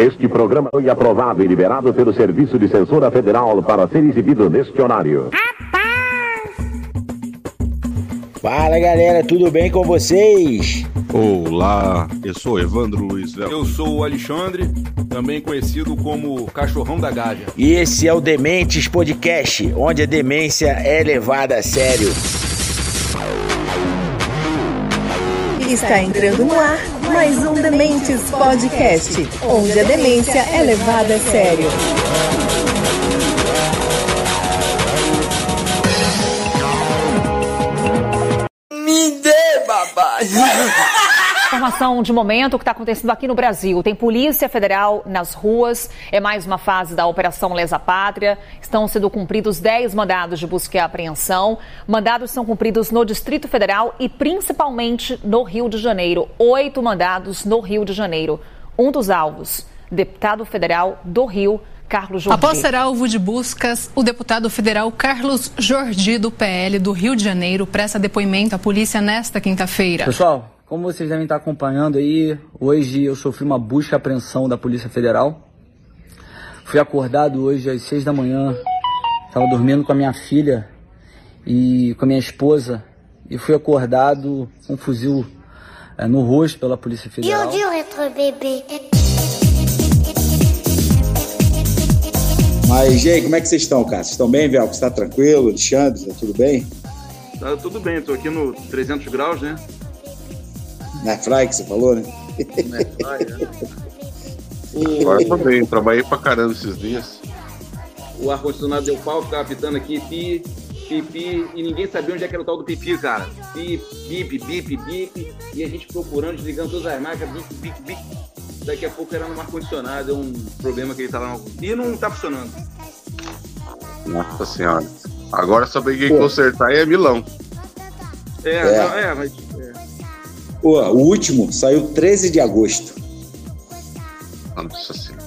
Este programa foi aprovado e liberado pelo Serviço de Censura Federal para ser exibido neste horário. Fala galera, tudo bem com vocês? Olá, eu sou Evandro Luiz Vel. Eu sou o Alexandre, também conhecido como Cachorrão da Gávea. E esse é o Dementes Podcast, onde a demência é levada a sério. Está entrando no ar mais um Dementes Podcast, onde a demência é levada a sério. Me dê, babai! Informação de momento, o que está acontecendo aqui no Brasil. Tem Polícia Federal nas ruas, é mais uma fase da Operação Lesa Pátria. Estão sendo cumpridos 10 mandados de busca e apreensão. Mandados são cumpridos no Distrito Federal e principalmente no Rio de Janeiro. Oito mandados no Rio de Janeiro. Um dos alvos, deputado federal do Rio, Carlos Jordi. Após ser alvo de buscas, o deputado federal Carlos Jordi, do PL do Rio de Janeiro, presta depoimento à polícia nesta quinta-feira. Pessoal, como vocês devem estar acompanhando aí, hoje eu sofri uma busca e apreensão da Polícia Federal. Fui acordado hoje às seis da manhã, estava dormindo com a minha filha e com a minha esposa e fui acordado com um fuzil é, no rosto pela Polícia Federal. Dur être bébé. Mas, e aí, como é que vocês estão, cara? Vocês estão bem, Vel? Você está tranquilo? Alexandre, tá tudo bem? Tá tudo bem, tô aqui no 300 graus, né? Na Fry que você falou, né? Na praia, né? Agora também, trabalhei pra caramba esses dias. O ar-condicionado deu pau, ficava pitando aqui, pi, pipi, e ninguém sabia onde é que era o tal do pipi, cara. Pi, bip, bip, bip, e a gente procurando, desligando todas as marcas, bip, bip, bip. Daqui a pouco era no ar-condicionado, é um problema que ele tava no... E não tá funcionando. Nossa senhora. Agora só peguei consertar e é Milão. É, É. Não, é mas... Pô, o último saiu 13 de agosto. Nossa senhora.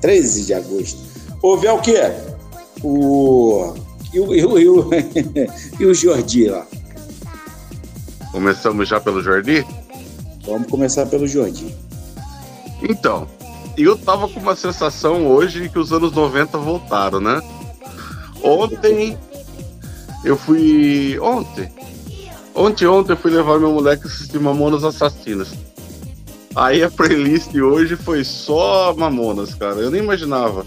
13 de agosto. Ô, Vel, o quê? O... E o, e o, e o, e o Jordi lá? Começamos já pelo Jordi? Vamos começar pelo Jordi. Então, eu tava com uma sensação hoje que os anos 90 voltaram, né? Ontem eu fui. Ontem. Ontem, ontem eu fui levar meu moleque assistir Mamonas Assassinas. Aí a playlist hoje foi só Mamonas, cara. Eu nem imaginava.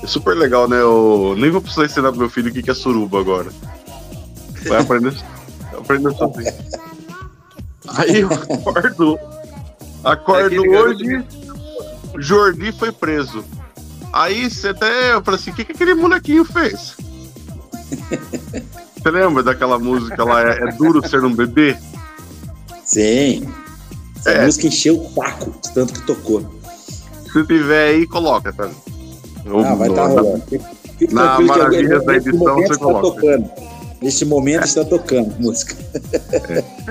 É super legal, né? Eu nem vou precisar ensinar pro meu filho o que é suruba agora. Vai aprender, aprender sozinho. Aí eu acordo. Acordo Aquele garoto hoje. Jordi foi preso. Aí você até. Eu falei assim: o que, que aquele molequinho fez? Você lembra daquela música lá? É, é duro ser um bebê? Sim. Essa É. música encheu o taco, de tanto que tocou. Se tiver aí, coloca, tá? Ah, vai estar rolando. Fique fique Na maravilha da edição você coloca. tocando. Neste momento está tocando música.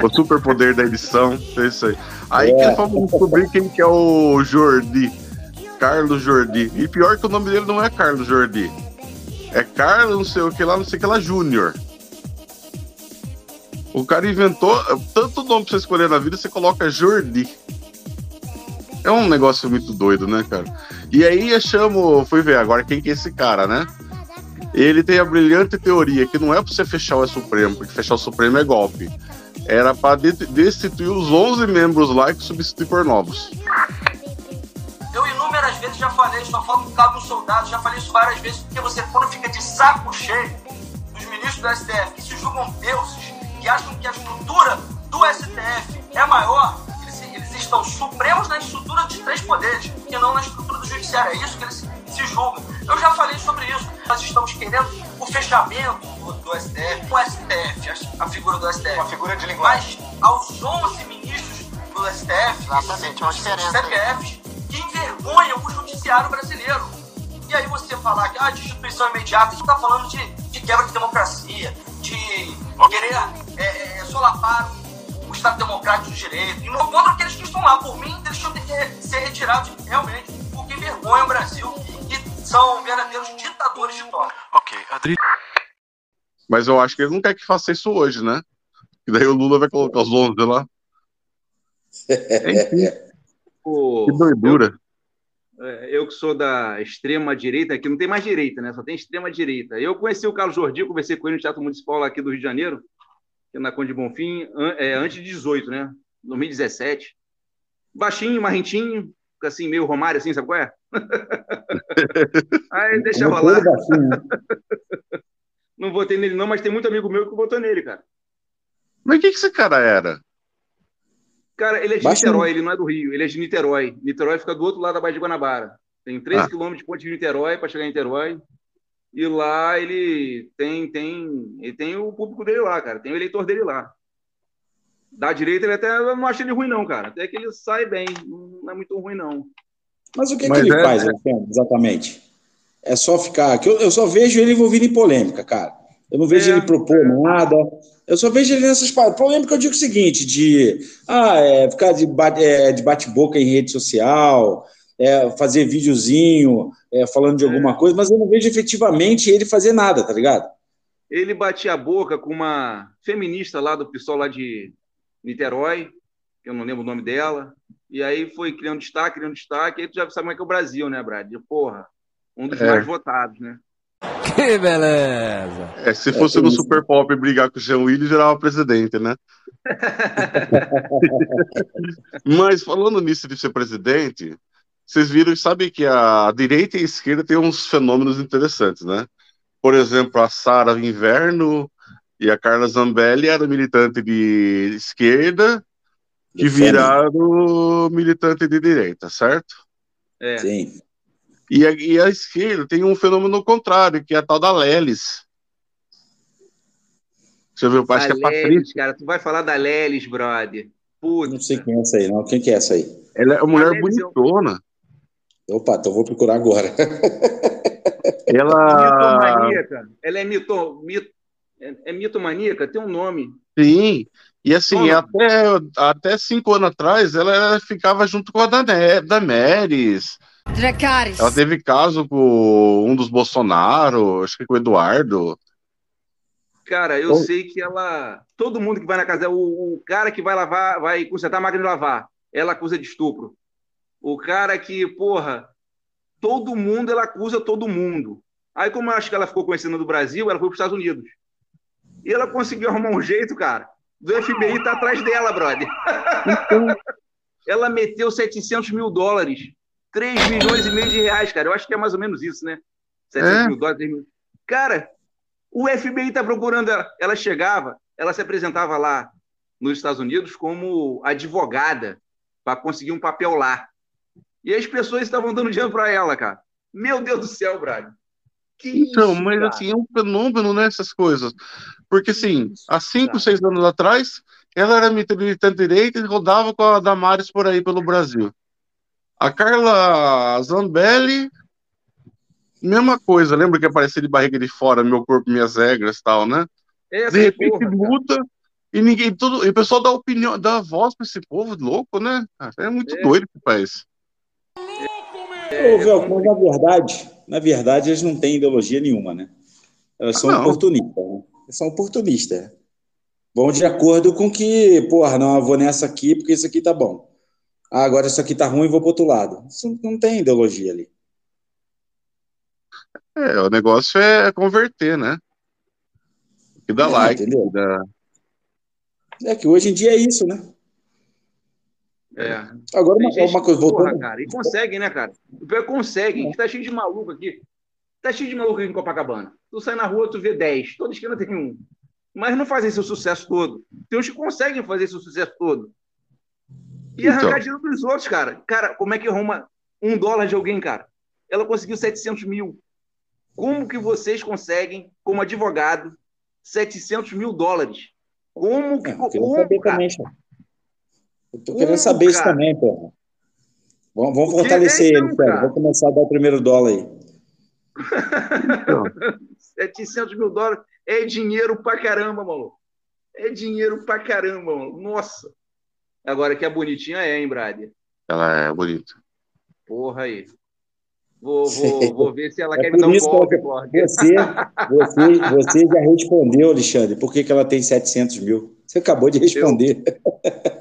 O superpoder da edição, é isso aí. Aí É. que vamos descobrir quem que é o Jordi. Carlos Jordi. E pior que o nome dele não é Carlos Jordi. É Carlos não sei o que lá, não sei o que lá, Júnior. O cara inventou tanto nome pra você escolher na vida, você coloca Jordi. É um negócio muito doido, né, cara? E aí eu chamo, fui ver agora quem que é esse cara, né? Ele tem a brilhante teoria que não é pra você fechar o Supremo, porque fechar o Supremo é golpe. Era pra de- destituir os 11 membros lá e substituir por novos. Eu inúmeras vezes já falei, só falta um cabo no soldado, já falei isso várias vezes, porque você quando fica de saco cheio dos ministros do STF que se julgam deuses, que acham que a estrutura do STF é maior, eles, eles estão supremos na estrutura dos três poderes, e não na estrutura do judiciário. É isso que eles se julgam. Eu já falei sobre isso. Nós estamos querendo o fechamento do, do STF, o STF, a, a figura do STF. Uma figura de linguagem. Mas aos 11 ministros do STF, Exatamente, uma diferença. CPFs, que envergonham o judiciário brasileiro. E aí você falar que a destituição imediata, isso tá falando de, de quebra de democracia, de querer é, é, solapar o Estado Democrático de Direito. E não contra aqueles que estão lá. Por mim, eles tinham que ser retirados realmente, porque envergonham o Brasil e são verdadeiros ditadores de toga. Ok, Adri. Mas eu acho que ele não quer que faça isso hoje, né? E daí o Lula vai colocar os 11 lá. Enfim, O- que doidura. É, eu que sou da extrema direita, aqui não tem mais direita, né? Só tem extrema direita. Eu conheci o Carlos Jordi, conversei com ele no Teatro Municipal aqui do Rio de Janeiro, que é na Conde Bonfim, é, antes de 18, né? 2017. Baixinho, marrentinho, assim, meio Romário, assim, sabe qual é? Aí deixa rolar. Não votei nele, não, mas tem muito amigo meu que votou nele, cara. Mas o que, que esse cara era? Cara, ele é de. Niterói, ele não é do Rio, ele é de Niterói. Niterói fica do outro lado da Baía de Guanabara. Tem 13 ah. quilômetros de ponte de Niterói para chegar em Niterói. E lá ele tem, tem, ele tem o público dele lá, cara. Tem o eleitor dele lá. Da direita, ele até eu não acha ele ruim, não, cara. Até que ele sai bem. Não é muito ruim, não. Mas o que, Mas que ele é, faz, é... exatamente? É só ficar. Eu só vejo ele envolvido em polêmica, cara. Eu não vejo é, ele propor é. nada. Eu só vejo ele nessas paradas. Polêmica, eu digo o seguinte: de, ah, é, ficar de, é, de bate-boca em rede social, é, fazer videozinho é, falando de alguma coisa, mas eu não vejo efetivamente ele fazer nada, tá ligado? Ele batia a boca com uma feminista lá do PSOL lá de Niterói, que eu não lembro o nome dela, e aí foi criando destaque, criando destaque, aí tu já sabe como é que é o Brasil, né, Brad? Porra, um dos é. mais votados, né? Que beleza! É, se fosse é, no Super Pop brigar com o Jean Willis, gerava presidente, né? Mas falando nisso de ser presidente, vocês viram e sabem que a direita e a esquerda tem uns fenômenos interessantes, né? Por exemplo, a Sara Inverno e a Carla Zambelli eram militante de esquerda que viraram militante de direita, certo? É. Sim. E a, e a esquerda tem um fenômeno contrário, que é a tal da Lelis. Você viu? Acho a que é Patrícia. Cara, tu vai falar da Lelis, brother. Puta. Não sei quem é essa aí, não. Quem que é essa aí? Ela é uma mulher bonitona. Opa, então vou procurar agora. Ela. Mitomaníaca. Ela é mito, mito, é, é mitomaníaca? Tem um nome. Sim. E assim, até, até cinco anos atrás, ela ficava junto com a Damares. Dracarys. Ela teve caso com um dos Bolsonaro, acho que com o Eduardo. Cara, eu sei que ela. Todo mundo que vai na casa. O, o cara que vai lavar, vai consertar a máquina de lavar, ela acusa de estupro. O cara que, porra, todo mundo ela acusa todo mundo. Aí, como eu acho que ela ficou conhecendo do Brasil, ela foi para os Estados Unidos. E ela conseguiu arrumar um jeito, cara, do FBI tá atrás dela, brother. Então... ela meteu 700 mil dólares 3 milhões e meio de reais, cara. Eu acho que é mais ou menos isso, né? 700 é? mil dólares. 3 mil... Cara, o FBI está procurando ela. Ela chegava, ela se apresentava lá nos Estados Unidos como advogada para conseguir um papel lá. E as pessoas estavam dando dinheiro para ela, cara. Meu Deus do céu, Brad. Que então, isso, mas cara? assim, é um fenômeno nessas né, coisas. Porque, assim, há cinco, seis anos atrás, ela era militante direita e rodava com a Damares por aí pelo Brasil. A Carla Zambelli, mesma coisa. Lembra que aparecia de barriga de fora, meu corpo, minhas regras tal, né? Essa de repente porra, muda cara. e ninguém. Tudo, e o pessoal dá opinião, dá voz para esse povo louco, né? É muito é. doido que faz. É, Ô, Velco, mas na verdade, na verdade, eles não têm ideologia nenhuma, né? Elas são ah, oportunistas, né? São oportunistas. Vão de acordo com que, porra, não, eu vou nessa aqui porque isso aqui tá bom ah, agora isso aqui tá ruim, vou pro outro lado. Isso não tem ideologia ali. É, o negócio é converter, né? Que dá é, like. Entendeu? Dá... É que hoje em dia é isso, né? É. Agora, uma, uma coisa, voltando. Porra, cara, e consegue, né, cara? O pior consegue. É. Tá cheio de maluco aqui. Tá cheio de maluco aqui em Copacabana. Tu sai na rua, tu vê 10. Toda esquina tem um. Mas não fazem seu sucesso todo. Tem uns que conseguem fazer seu sucesso todo. E arrancar então. dinheiro dos outros, cara. Cara, como é que arruma um dólar de alguém, cara? Ela conseguiu 700 mil. Como que vocês conseguem, como advogado, 700 mil dólares? Como que... É, eu como, saber cara? também, Eu tô querendo saber cara? isso também, pô. Vamos, vamos fortalecer é, ele, cara. Vamos começar a dar o primeiro dólar aí. Então. 700 mil dólares é dinheiro pra caramba, maluco. É dinheiro pra caramba, mano. Nossa. Agora que a bonitinha é, hein, Brad? Ela é bonita. Porra aí. Vou, vou, vou ver se ela é quer me dar um golpe, você, você, você já respondeu, Alexandre, por que, que ela tem 700 mil? Você acabou de responder.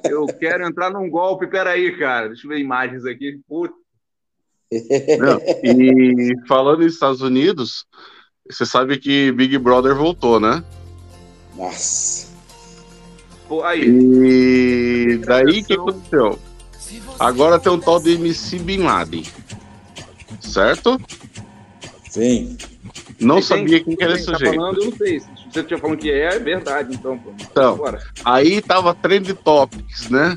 Eu, eu quero entrar num golpe, peraí, cara. Deixa eu ver imagens aqui. Puta. Não, e falando nos Estados Unidos, você sabe que Big Brother voltou, né? Nossa. Pô, aí. E daí o que aconteceu? Agora tem um tal de MC Bin Laden. Certo? Sim. Não sabia quem que era esse tá sujeito. falando, eu não sei. Se você tinha falando que é, é verdade, então. Pô. Então, Bora. aí tava Trend Topics, né?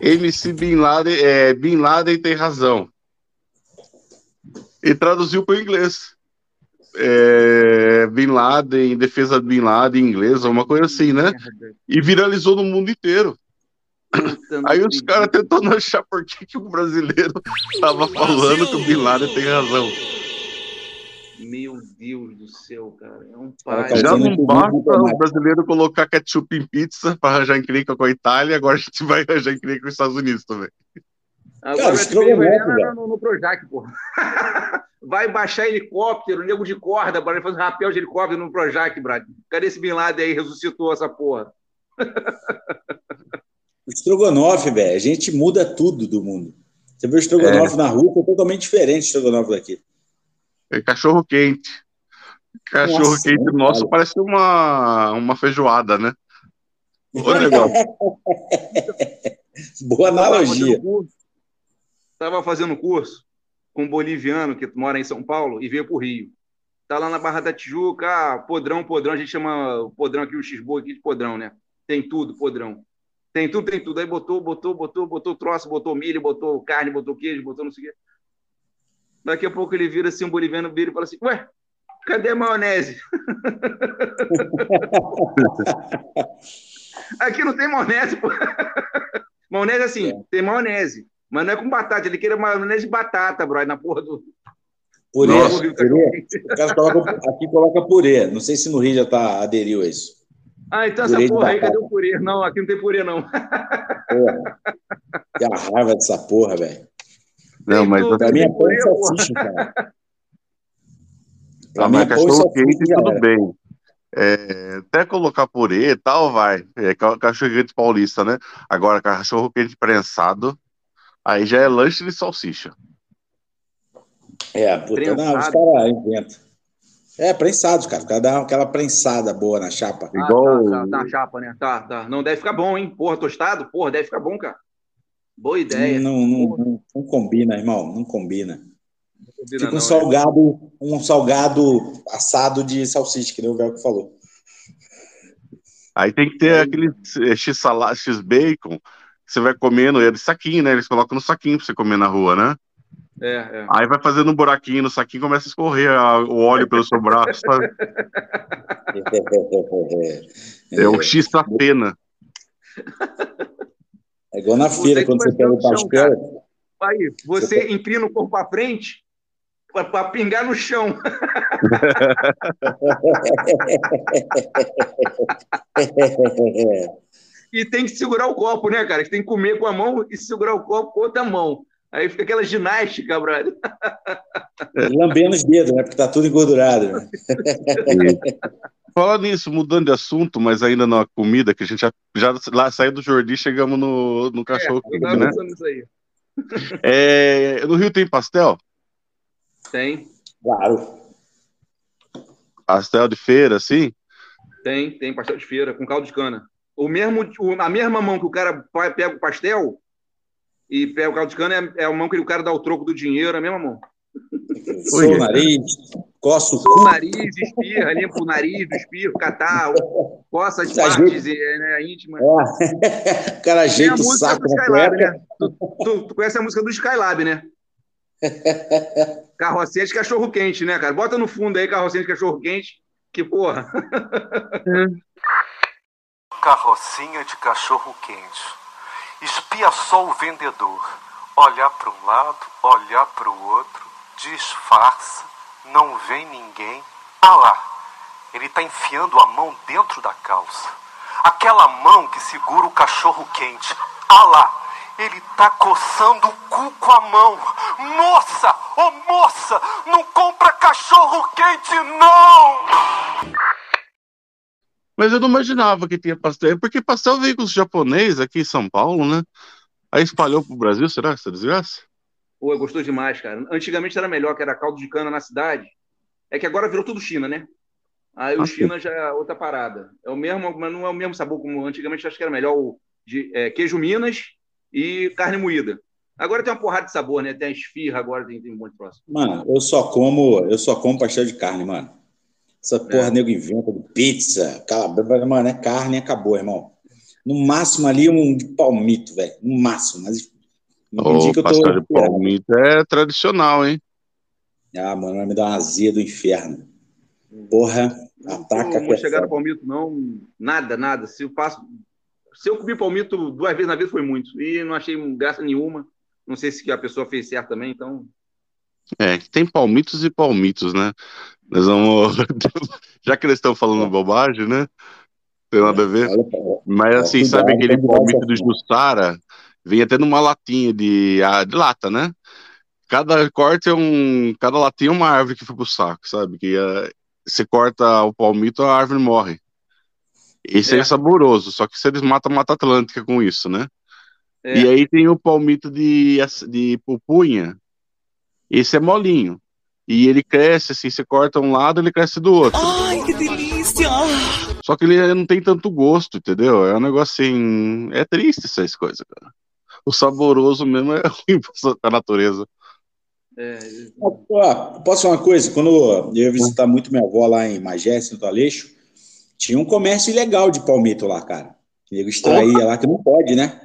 MC Bin Laden, é, Bin Laden tem razão. E traduziu para o inglês. É, Bin Laden, defesa de Bin Laden em inglês, uma coisa assim, né? E viralizou no mundo inteiro. Aí os caras tentando achar por que, que o brasileiro tava falando que o Bin Laden tem razão. Meu Deus do céu, cara. É um Cara, pai. Já não basta o brasileiro colocar ketchup em pizza para arranjar encrenca com a Itália, agora a gente vai arranjar encrenca com os Estados Unidos também. Agora Cara, o vai velho. no, no Projac, pô. Vai baixar helicóptero, nego de corda, para fazer um rapel de helicóptero no Projac, Brad. Cadê esse Bin Laden aí? Ressuscitou essa porra. Estrogonofe, velho. A gente muda tudo do mundo. Você vê o estrogonofe na rua, é totalmente diferente do estrogonofe daqui. É cachorro quente. Cachorro Nossa, quente nem nosso parece uma, uma feijoada, né? O negócio. Boa analogia. Estava fazendo curso com um boliviano que mora em São Paulo e veio para o Rio. Tá lá na Barra da Tijuca, ah, podrão, podrão, a gente chama o podrão aqui, o X-Boa aqui de podrão, né? Tem tudo, podrão. Tem tudo, tem tudo. Aí botou, botou, botou, botou troço, botou milho, botou carne, botou queijo, botou não sei o quê. Daqui a pouco ele vira assim, um boliviano vira e fala assim, ué, cadê a maionese? Aqui não tem maionese, pô. Maionese assim, tem maionese. Mas não é com batata, ele queria maionese de batata, bro, na porra do. Purê, Nossa. purê. Os caras colocam, aqui coloca purê. Não sei se no Rio já tá, aderiu a isso. Ah, então Purê essa porra aí, cadê o purê? Não, aqui não tem purê, não. Porra. Que a raiva dessa porra, velho. Não, mas Pra mim é pão purê, e salsicha, cara. Pra mim é pão e cachorro salsicha, quente, tudo bem. É, até colocar purê e tal, vai. É ca- cachorro quente paulista, né? Agora, cachorro quente prensado, aí já é lanche de salsicha. É, puta, não, os caras inventam. É, prensados, cara. O cara dá aquela prensada boa na chapa. Ah, Igual- tá, tá, tá, chapa, né? Tá, tá. Não deve ficar bom, hein? Porra, tostado? Porra, deve ficar bom, cara. Boa ideia. Não, não, não, não combina, irmão. Não combina. Não combina, Fica não, um né? salgado, um salgado assado de salsicha, que nem o Velho falou. Aí tem que ter aquele eh, x-salada, x-bacon, você vai comendo, é de saquinho, né? Eles colocam no saquinho pra você comer na rua, né? É, é. Aí vai fazendo um buraquinho no saquinho, começa a escorrer a- o óleo pelo seu braço, sabe? É o X da pena. É igual na Você feira, quando vai você pega o pastel. Aí, você inclina o corpo pra frente pra, pra pingar no chão. E tem que segurar o copo, né, cara? Você tem que comer com a mão e segurar o copo com outra mão. Aí fica aquela ginástica, brother. Lambendo os dedos, né? Porque tá tudo engordurado. Né? Falar nisso, mudando de assunto, mas ainda na comida, que a gente já, já lá saiu do Jordi, chegamos no, no cachorro eu quente, tava né? aí. É, no Rio tem pastel? Tem, Claro. Pastel de feira, assim? tem, tem pastel de feira com caldo de cana. O mesmo, o- a mesma mão que o cara pega o pastel e pega o caldo de cana é, é a mão que o cara dá o troco do dinheiro, é a mesma mão. Sou o nariz, coço o Sou o cu. nariz, espirra, limpa o nariz, do espirro, catar, coça as Ajeita. partes é, né, íntimas. É. O cara ajeita o música saco do Skylab, né? Tu, tu- tu conhece a música do Skylab, né? Carrocinha de cachorro quente, né, cara? Bota no fundo aí carrocinha de cachorro quente, que porra. Carrocinha de cachorro quente. Espia só o vendedor. Olhar para um lado, olhar para o outro, disfarça, não vem ninguém. Ah lá, ele está enfiando a mão dentro da calça. Aquela mão que segura o cachorro quente. Ah lá, ele tá coçando o cu com a mão. Moça, ô moça, não compra cachorro quente não! Mas eu não imaginava que tinha pastel. É Porque pastel veio com os japoneses aqui em São Paulo, né? Aí espalhou pro Brasil, será essa desgraça? Pô, gostou demais, cara. Antigamente era melhor, que era caldo de cana na cidade. É que agora virou tudo China, né? Aí o Ah, China já é outra parada. É o mesmo, mas não é o mesmo sabor como antigamente. Acho que era melhor o de é, queijo Minas e carne moída. Agora tem uma porrada de sabor, né? Tem a esfirra, agora tem, tem um monte de próximo. Mano, eu só como, eu só como pastel de carne, mano. Essa É. porra nego inventa de pizza, calabresa, mano, é carne e acabou, irmão. No máximo ali um de palmito, velho. No máximo, mas dia que O eu tô de palmito é tradicional, hein? Ah, mano, vai me dar uma azia do inferno. Porra, ataca não é chegar no palmito, não. Nada, nada. Se eu faço. Se eu comi palmito duas vezes na vida foi muito. E não achei graça nenhuma. Não sei se a pessoa fez certo também, então. É, que tem palmitos e palmitos, né? Nós vamos. Já que eles estão falando bobagem, né? Tem nada a ver. Mas assim, sabe aquele palmito do. Jussara? Vem até numa latinha de, ah, de lata, né? Cada corte é um. Cada latinha é uma árvore que foi pro saco, sabe? Que ah, você corta o palmito, a árvore morre. Esse é, É. saboroso, só que se eles matam a Mata Atlântica com isso, né? É. E aí tem o palmito de, de pupunha. Esse é molinho. E ele cresce assim, você corta um lado, ele cresce do outro. Ai, que delícia! Só que ele não tem tanto gosto, entendeu? É um negócio assim. É triste essas coisas, cara. O saboroso mesmo é ruim pra natureza. É, posso falar uma coisa? Quando eu ia visitar muito minha avó lá em Magé, Santo Aleixo, tinha um comércio ilegal de palmito lá, cara. O nego extraía lá, que não pode, né?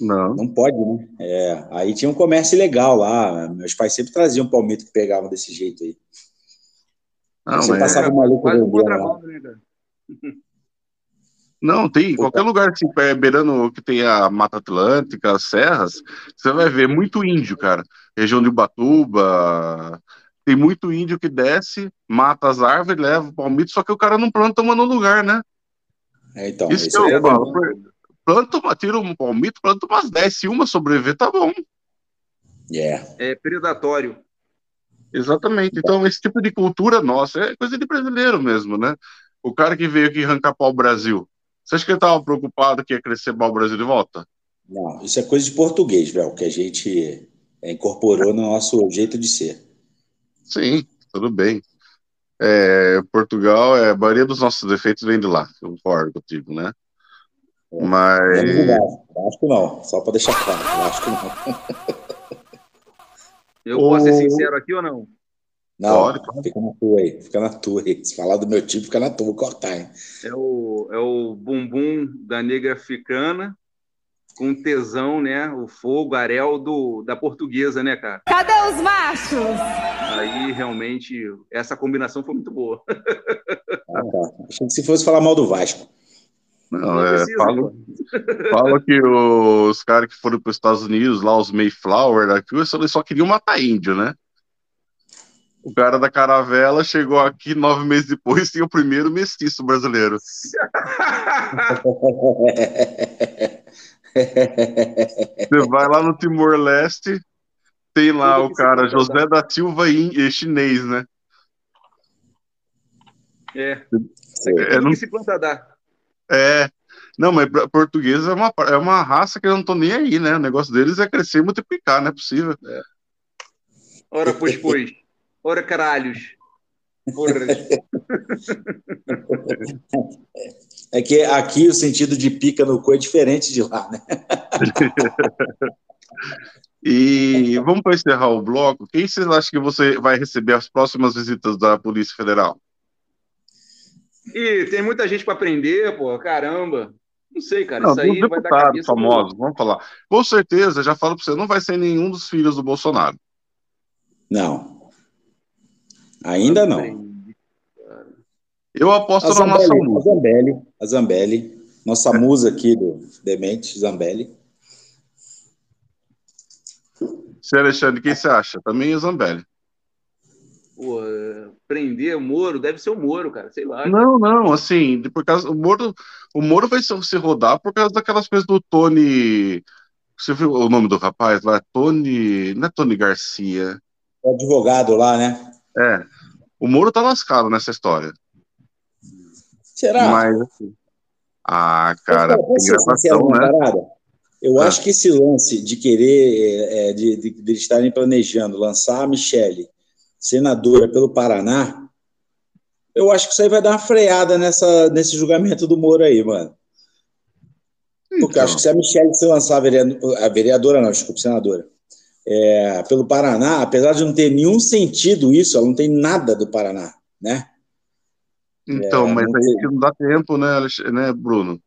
Não. Não pode, né? É, aí tinha um comércio ilegal lá. Meus pais sempre traziam palmito que pegavam desse jeito aí. Não, Você mas- passava o maluco Quase um contrabando, né, cara? Não, tem. Qualquer lugar assim, pé- beirando que tem a Mata Atlântica, as serras, você vai ver muito índio, cara. Região de Ubatuba. Tem muito índio que desce, mata as árvores, leva o palmito, só que o cara não planta uma no lugar, né? É, então, Isso que eu aí é falo. Planta uma, tira um palmito, planta umas 10. Se uma sobreviver, tá bom. É. É predatório. Exatamente. Então, esse tipo de cultura nossa é coisa de brasileiro mesmo, né? O cara que veio aqui arrancar pau Brasil. Você acha que ele estava preocupado que ia crescer pau Brasil de volta? Não, isso é coisa de português, velho, que a gente é, incorporou no nosso jeito de ser. Sim, tudo bem. É, Portugal, é, a maioria dos nossos defeitos vem de lá, eu concordo contigo, né? Mas. Menos o Vasco. Vasco não, só para deixar claro. Vasco não. Eu posso ser O- sincero aqui ou não? Não, fica na tua aí, fica na tua aí. Se falar do meu tipo, fica na tua, vou cortar, hein? É o, é o bumbum da negra africana com tesão, né? O fogo, arel do, da portuguesa, né, cara? Cadê os machos? Aí realmente essa combinação foi muito boa. Ah, tá. Achei que se fosse falar mal do Vasco. Não, é, falo, falo que os caras que foram para os Estados Unidos, lá os Mayflower, aqui, eles só queriam matar índio, né? O cara da caravela chegou aqui nove meses depois tinha o primeiro mestiço brasileiro. Você vai lá no Timor-Leste, tem lá o cara José dar. da Silva in- eh, chinês, né? É. É, Tudo não- que se planta dá. É. Não, mas português é uma, é uma raça que eu não tô nem aí, né? O negócio deles é crescer e multiplicar, não é possível. Ora, pois, pois. Ora, caralhos. Porra. É que aqui o sentido de pica no cu é diferente de lá, né? E vamos para encerrar o bloco. Quem vocês acham que você vai receber as próximas visitas da Polícia Federal? E tem muita gente para aprender, pô. Caramba. Não sei, cara. Não, isso aí vai dar cabeça. famosos, vamos falar. Com certeza, já falo para você, não vai ser nenhum dos filhos do Bolsonaro. Não. Ainda não. Eu aposto A na nossa Zambelli, a. Zambelli, a Zambelli, nossa musa aqui do Demente, Zambelli. Você, Alexandre, quem você acha? Também é Zambelli. Pô, é, prender o Moro, deve ser o Moro, cara. Sei lá. Não, não, assim, por causa, o Moro, o Moro vai se, rodar por causa daquelas coisas do Tony. Você viu o nome do rapaz lá? Tony. Não é Tony Garcia. O advogado lá, né? É. O Moro tá lascado nessa história. Será? Mas, assim, ah, cara, gravação, numa né? parada? Eu acho que esse lance de querer, é, de, de, de estarem planejando lançar a Michelle senadora pelo Paraná, eu acho que isso aí vai dar uma freada nessa, nesse julgamento do Moro aí, mano. Porque eu Então. acho que se a Michelle se lançar a vereadora, a vereadora não, desculpa, senadora, é, pelo Paraná, apesar de não ter nenhum sentido isso, ela não tem nada do Paraná, né? Então, É, mas não aí não dá tempo, né, né, Bruno?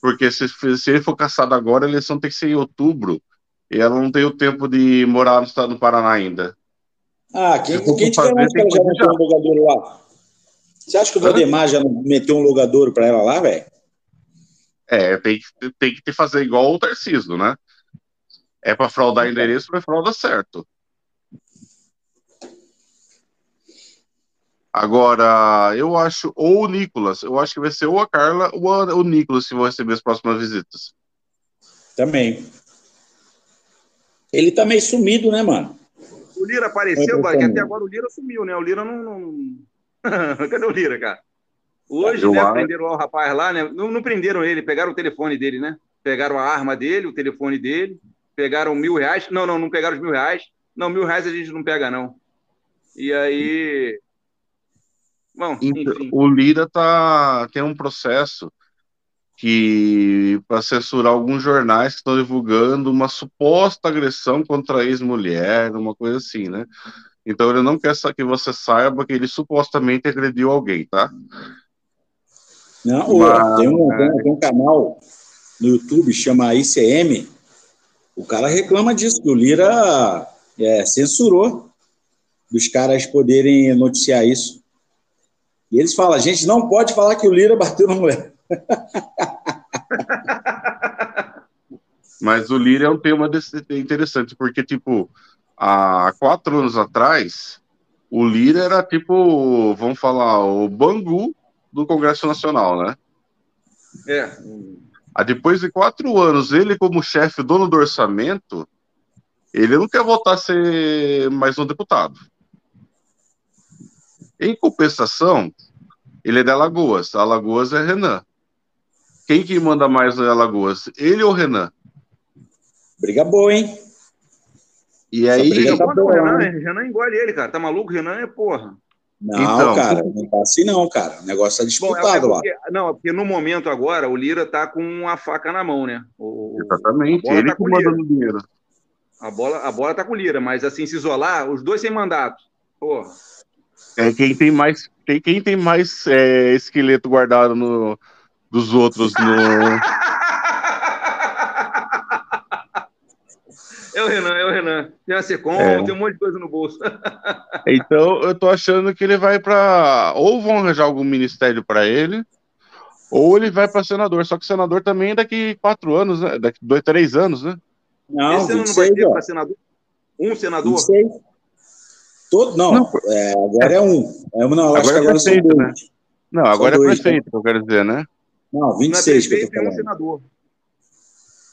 Porque se, se ele for caçado agora, a eleição tem que ser em outubro. E ela não tem o tempo de morar no estado do Paraná ainda. Ah, quem, quem te garante que ela já tem um logadouro lá? Você acha que o? Valdemar já meteu um logadouro pra ela lá, velho? É, tem que, tem que fazer igual o Tarciso, né? É para fraudar endereço, mas frauda certo. Agora, eu acho, ou o Nicolas, eu acho que vai ser ou a Carla ou a- o Nicolas que vão receber as próximas visitas. Também. Ele tá meio sumido, né, mano? O Lira apareceu, que até agora o Lira sumiu, né? O Lira não. não- Cadê o Lira, cara? Hoje, Eu né, prenderam lá o rapaz lá, né? Não, não prenderam ele, pegaram o telefone dele, né? Pegaram a arma dele, o telefone dele, pegaram mil reais. Não, não, não pegaram os mil reais. Não, mil reais a gente não pega, não. E aí. Bom, Então, enfim. o Lira tá, tem um processo que para censurar alguns jornais que estão divulgando uma suposta agressão contra a ex-mulher, uma coisa assim, né? Então ele não quer que você saiba que ele supostamente agrediu alguém, tá? Não, Mas- tem, um, um- tem um canal no YouTube chama ICM. O cara reclama disso, que o Lira é, censurou dos caras poderem noticiar isso. E eles falam, a gente não pode falar que o Lira bateu na mulher. Mas o Lira é um tema interessante, porque, tipo, há quatro anos atrás, o Lira era, tipo, vamos falar, o Bangu do Congresso Nacional, né? É. Ah, depois de quatro anos, ele como chefe, dono do orçamento, ele não quer voltar a ser mais um deputado. Em compensação, ele é de Alagoas. Alagoas é Renan. Quem que manda mais em Alagoas? Ele ou Renan? Briga boa, hein? E aí, briga tá boa, Renan, né? Renan engole ele, cara. Tá maluco? Renan é porra. Não, Então, cara, não tá assim não, cara. O negócio tá Bom, é- disputado é lá. não, é porque no momento agora o Lira tá com a faca na mão, né? O, exatamente, ele tá que com o manda Lira. no dinheiro. A bola, a bola tá com o Lira, mas assim, se isolar, os dois sem mandato. Porra. É quem tem mais, quem, quem tem mais é, esqueleto guardado no, dos outros no. É o Renan, é o Renan. Tem a Secom, É. tem um monte de coisa no bolso. Então eu tô achando que ele vai pra. Ou vão arranjar algum ministério pra ele, ou ele vai pra senador. Só que senador também é daqui quatro anos, né? Daqui dois, três anos, né? Não, Esse ano não vai 26, ter para senador? Um senador? 26. Todo, não, é, agora é um. É, não, eu acho que Agora é agora são prefeito, dois. né? Não, agora São é dois, prefeito, que eu quero dizer, né? Não, Não é 26 que eu tô prefeito e um falando. senador.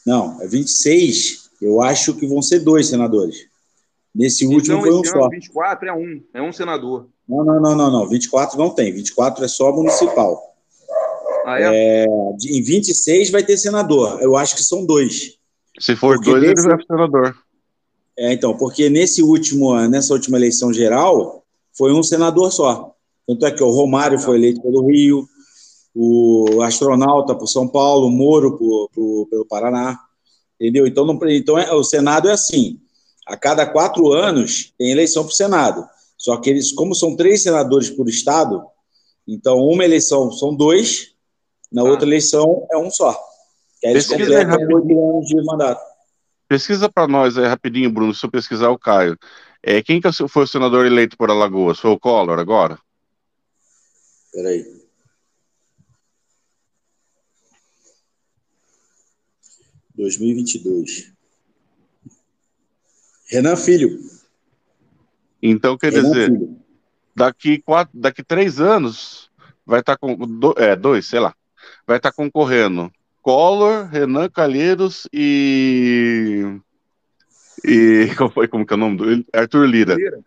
Não, é 26. Eu acho que vão ser dois senadores. Nesse último Então, foi um só. ano, 24 é um. É um senador. Não, não, não, não, não. 24 não tem. 24 é só municipal. Ah, é? É, em 26 vai ter senador. Eu acho que são dois. Se for Porque dois, desse- ele vai pro senador. É, então, porque nesse último, nessa última eleição geral, foi um senador só. Tanto é que o Romário foi eleito pelo Rio, o astronauta por São Paulo, o Moro por, por- pelo Paraná. Entendeu? Então, não, então é- o Senado é assim: a cada quatro anos tem eleição para o Senado. Só que eles, como são três senadores por estado, então uma eleição são dois, na outra eleição é um só. Que aí eles Pesquisa completam oito anos de mandato. Pesquisa pra nós aí rapidinho, Bruno, se eu pesquisar o Caio. É, quem que foi o senador eleito por Alagoas? Foi o Collor agora? Peraí. Dois mil e vinte e dois. Renan Filho. Então, quer Renan dizer, Filho. daqui quatro, daqui três anos vai estar com do- é dois, sei lá, vai estar concorrendo Collor, Renan Calheiros e e como, foi, como que é o nome do Arthur Lira. Lira.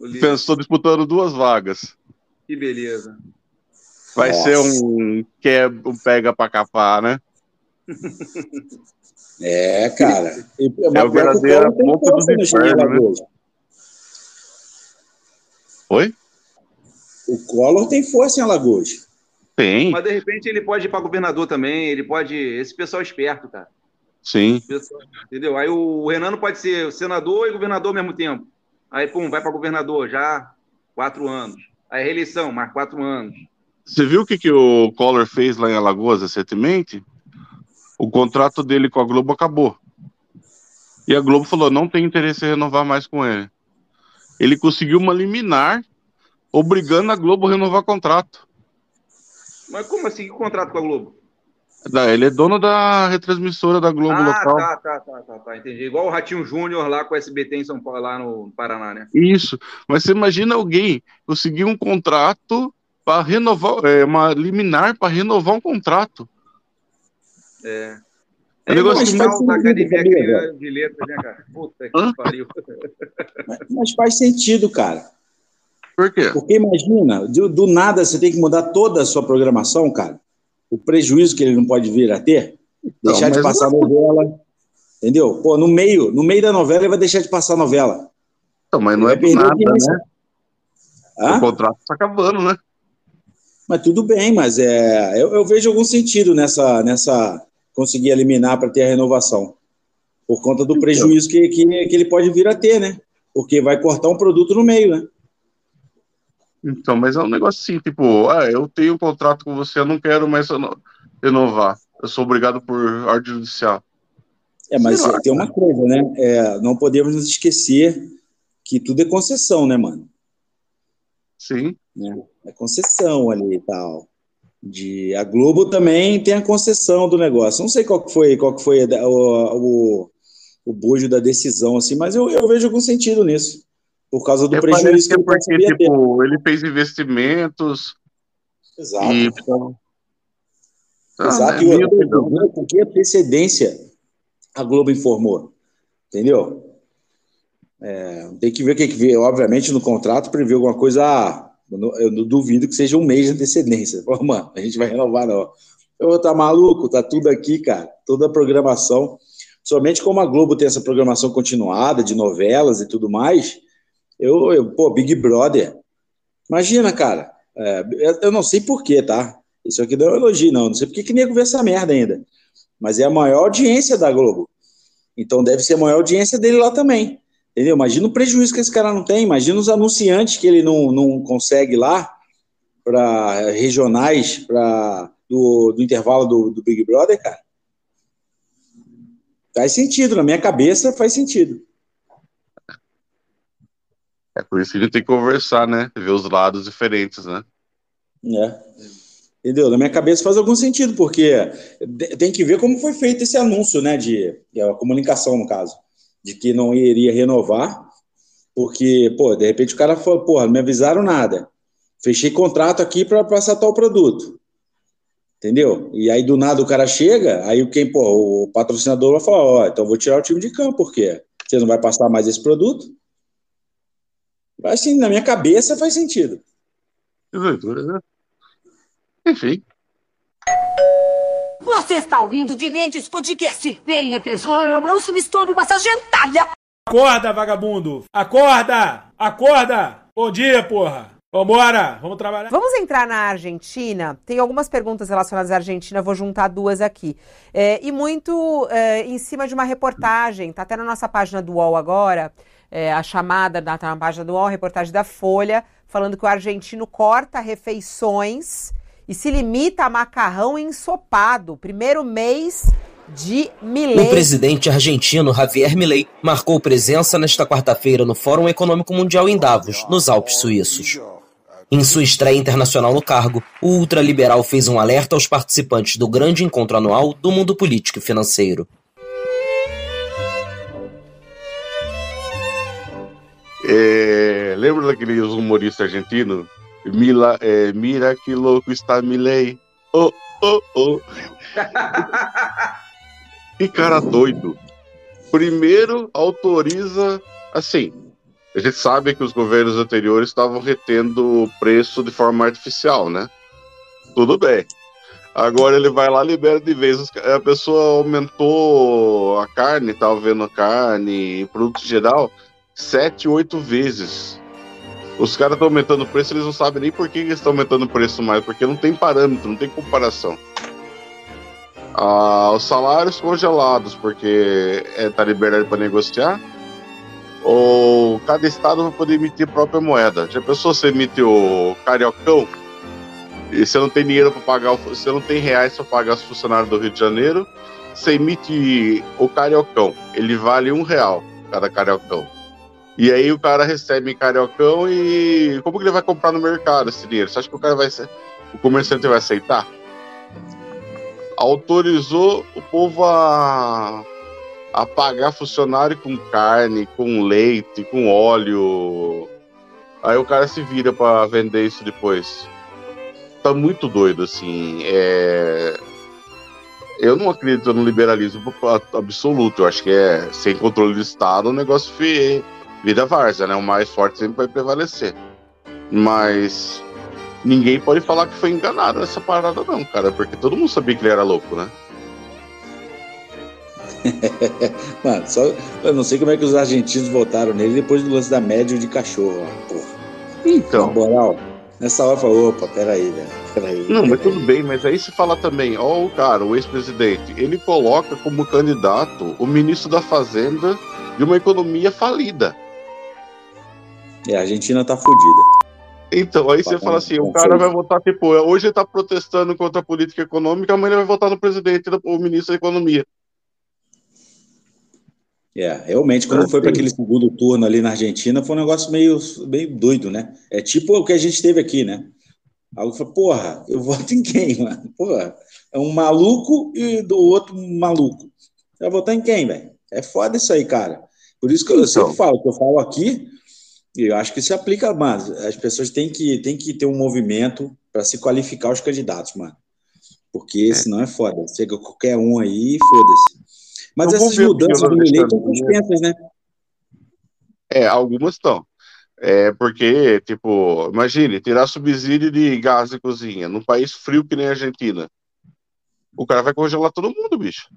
Lira. Pensou disputando duas vagas. Que beleza. Vai Nossa. ser um que é um pega pra capar, né? É, cara. E, É o verdadeiro ponto do inferno, né? Oi? O Collor tem força em Alagoas. Tem. Mas de repente ele pode ir para governador também, ele pode. Esse pessoal é esperto, cara. Sim. Pessoal- entendeu? Aí o Renan pode ser senador e governador ao mesmo tempo. Aí, pum, vai para governador já quatro anos. Aí reeleição, mais quatro anos. Você viu o que, que o Collor fez lá em Alagoas recentemente? O contrato dele com a Globo acabou. E a Globo falou: não tem interesse em renovar mais com ele. Ele conseguiu uma liminar obrigando a Globo a renovar o contrato. Mas como assim? Que contrato com a Globo? Ele é dono da retransmissora da Globo ah, local. tá, tá, tá, tá, tá, entendi. Igual o Ratinho Júnior lá com o SBT em São Paulo, lá no Paraná, né? Isso. Mas você imagina alguém conseguir um contrato para renovar, é, uma liminar para renovar um contrato. É. É um negócio mas faz da sentido, Academia de Letras, né, cara? Puta Hã? que pariu. Mas faz sentido, cara. Por quê? Porque imagina, do, do nada você tem que mudar toda a sua programação, cara. O prejuízo que ele não pode vir a ter, deixar de mas passar não- novela. Entendeu? Pô, no meio, no meio da novela ele vai deixar de passar novela. Então, mas não Ele é perder nada, né? Hã? O contrato está acabando, né? Mas tudo bem, mas é, eu, eu vejo algum sentido nessa, nessa conseguir eliminar para ter a renovação. Por conta do prejuízo que, que, que ele pode vir a ter, né? Porque vai cortar um produto no meio, né? Então, mas é um negócio assim, tipo, ah, eu tenho um contrato com você, eu não quero mais reno- renovar. Eu sou obrigado por ordem judicial. É, mas tem uma coisa, né? É, não podemos nos esquecer que tudo é concessão, né, mano? Sim. Né? É concessão ali e tal. De, a Globo também tem a concessão do negócio. Não sei qual que foi, qual que foi o, o, o bojo da decisão, assim, mas eu, eu vejo algum sentido nisso. Por causa do É, prejuízo que é ele porque, tipo, ele fez investimentos Exato. e... Ah, Exato. né, E né? com que antecedência a Globo informou? Entendeu? É, tem que ver o que, que vê. Obviamente, no contrato prevê alguma coisa. ah, eu não- duvido que seja um mês de antecedência. Mano, a gente vai renovar, não. Eu, tá maluco? Tá tudo aqui, cara. Toda a programação. Somente como a Globo tem essa programação continuada de novelas e tudo mais, eu, eu pô, Big Brother. Imagina, cara. É, eu- não sei porquê, tá? Isso aqui não é um elogio, não. Não sei por que nego vê essa merda ainda. Mas é a maior audiência da Globo. Então deve ser a maior audiência dele lá também. Entendeu? Imagina o prejuízo que esse cara não tem. Imagina os anunciantes que ele não, não consegue lá para regionais para do, do intervalo do, do Big Brother, cara. Faz sentido, na minha cabeça faz sentido. É por isso que a gente tem que conversar, né? Ver os lados diferentes, né? né? Entendeu? Na minha cabeça faz algum sentido, porque tem que ver como foi feito esse anúncio, né? De, de a comunicação, no caso, de que não iria renovar, porque, pô, de repente o cara falou, porra, não me avisaram nada. Fechei contrato aqui para passar tal produto. Entendeu? E aí do nada o cara chega, aí quem, pô, o patrocinador vai falar, ó, então eu vou tirar o time de campo, porque você não vai passar mais esse produto. Mas assim, na minha cabeça faz sentido. Né? Enfim. Você está ouvindo Dimentes Podcast. Venha, tesouro, não se misture com essa gentalha. Acorda, vagabundo! Acorda! Acorda! Bom dia, porra! Vambora! Vamos trabalhar. Vamos entrar na Argentina. Tem algumas perguntas relacionadas à Argentina, vou juntar duas aqui. É, e muito é, em cima de uma reportagem, tá até na nossa página do UOL agora, é, a chamada da tá na página do UOL, reportagem da Folha, falando que o argentino corta refeições e se limita a macarrão ensopado. Primeiro mês de O Milei. presidente argentino Javier Milei marcou presença nesta quarta-feira no Fórum Econômico Mundial em Davos, nos Alpes Suíços. Em sua estreia internacional no cargo, o ultraliberal fez um alerta aos participantes do grande encontro anual do mundo político e financeiro. É, lembra daqueles humoristas argentinos? Mila, é, mira que louco está Milei. Oh, oh, oh. que cara doido. Primeiro autoriza, assim, a gente sabe que os governos anteriores estavam retendo o preço de forma artificial, né? Tudo bem. Agora ele vai lá e libera de vez. A pessoa aumentou a carne, tava vendo carne e produto geral, sete, oito vezes. Os caras estão aumentando o preço, eles não sabem nem por que eles estão aumentando o preço mais, porque não tem parâmetro, não tem comparação. Ah, os salários congelados, porque é, tá liberado para negociar. Ou cada estado vai poder emitir a própria moeda. Já pensou se emite o cariocão? E você não tem dinheiro para pagar, você não tem reais para pagar os funcionários do Rio de Janeiro, você emite o cariocão. Ele vale um real cada cariocão. E aí o cara recebe em cariocão e como que ele vai comprar no mercado esse dinheiro? Você acha que o cara vai o comerciante vai aceitar? Autorizou o povo a, a pagar funcionário com carne, com leite, com óleo. Aí o cara se vira para vender isso depois tá muito doido, assim. É... Eu não acredito no liberalismo absoluto. Eu acho que é sem controle do Estado, o negócio fi- vira várzea, né? O mais forte sempre vai prevalecer. Mas ninguém pode falar que foi enganado nessa parada, não, cara, porque todo mundo sabia que ele era louco, né? Mano, só, eu não sei como é que os argentinos votaram nele depois do lance da média de cachorro, ó, porra. Então. Na moral, nessa hora falei, opa, peraí, velho, peraí. Não, mas tudo bem, mas aí se fala também, ó, o cara, o ex-presidente, ele coloca como candidato o ministro da Fazenda de uma economia falida. É, a Argentina tá fodida. Então, aí você fala assim, o cara vai votar, tipo, hoje ele tá protestando contra a política econômica, amanhã ele vai votar no presidente, o ministro da Economia. É, realmente, quando foi para aquele segundo turno ali na Argentina, foi um negócio meio, meio doido, né? É tipo o que a gente teve aqui, né? Aí eu falei, porra, eu voto em quem, mano? Porra, é um maluco e do outro um maluco. Vai votar em quem, velho? É foda isso aí, cara. Por isso que eu Então. sempre falo, que eu falo aqui, e eu acho que se aplica mais. As pessoas têm que, têm que ter um movimento para se qualificar os candidatos, mano. Porque senão é foda. Chega qualquer um aí e foda-se. Mas Eu essas mudanças do Milei estão suspensas, né? É, algumas estão. É porque, tipo, imagine, tirar subsídio de gás e cozinha num país frio que nem a Argentina. O cara vai congelar todo mundo, bicho.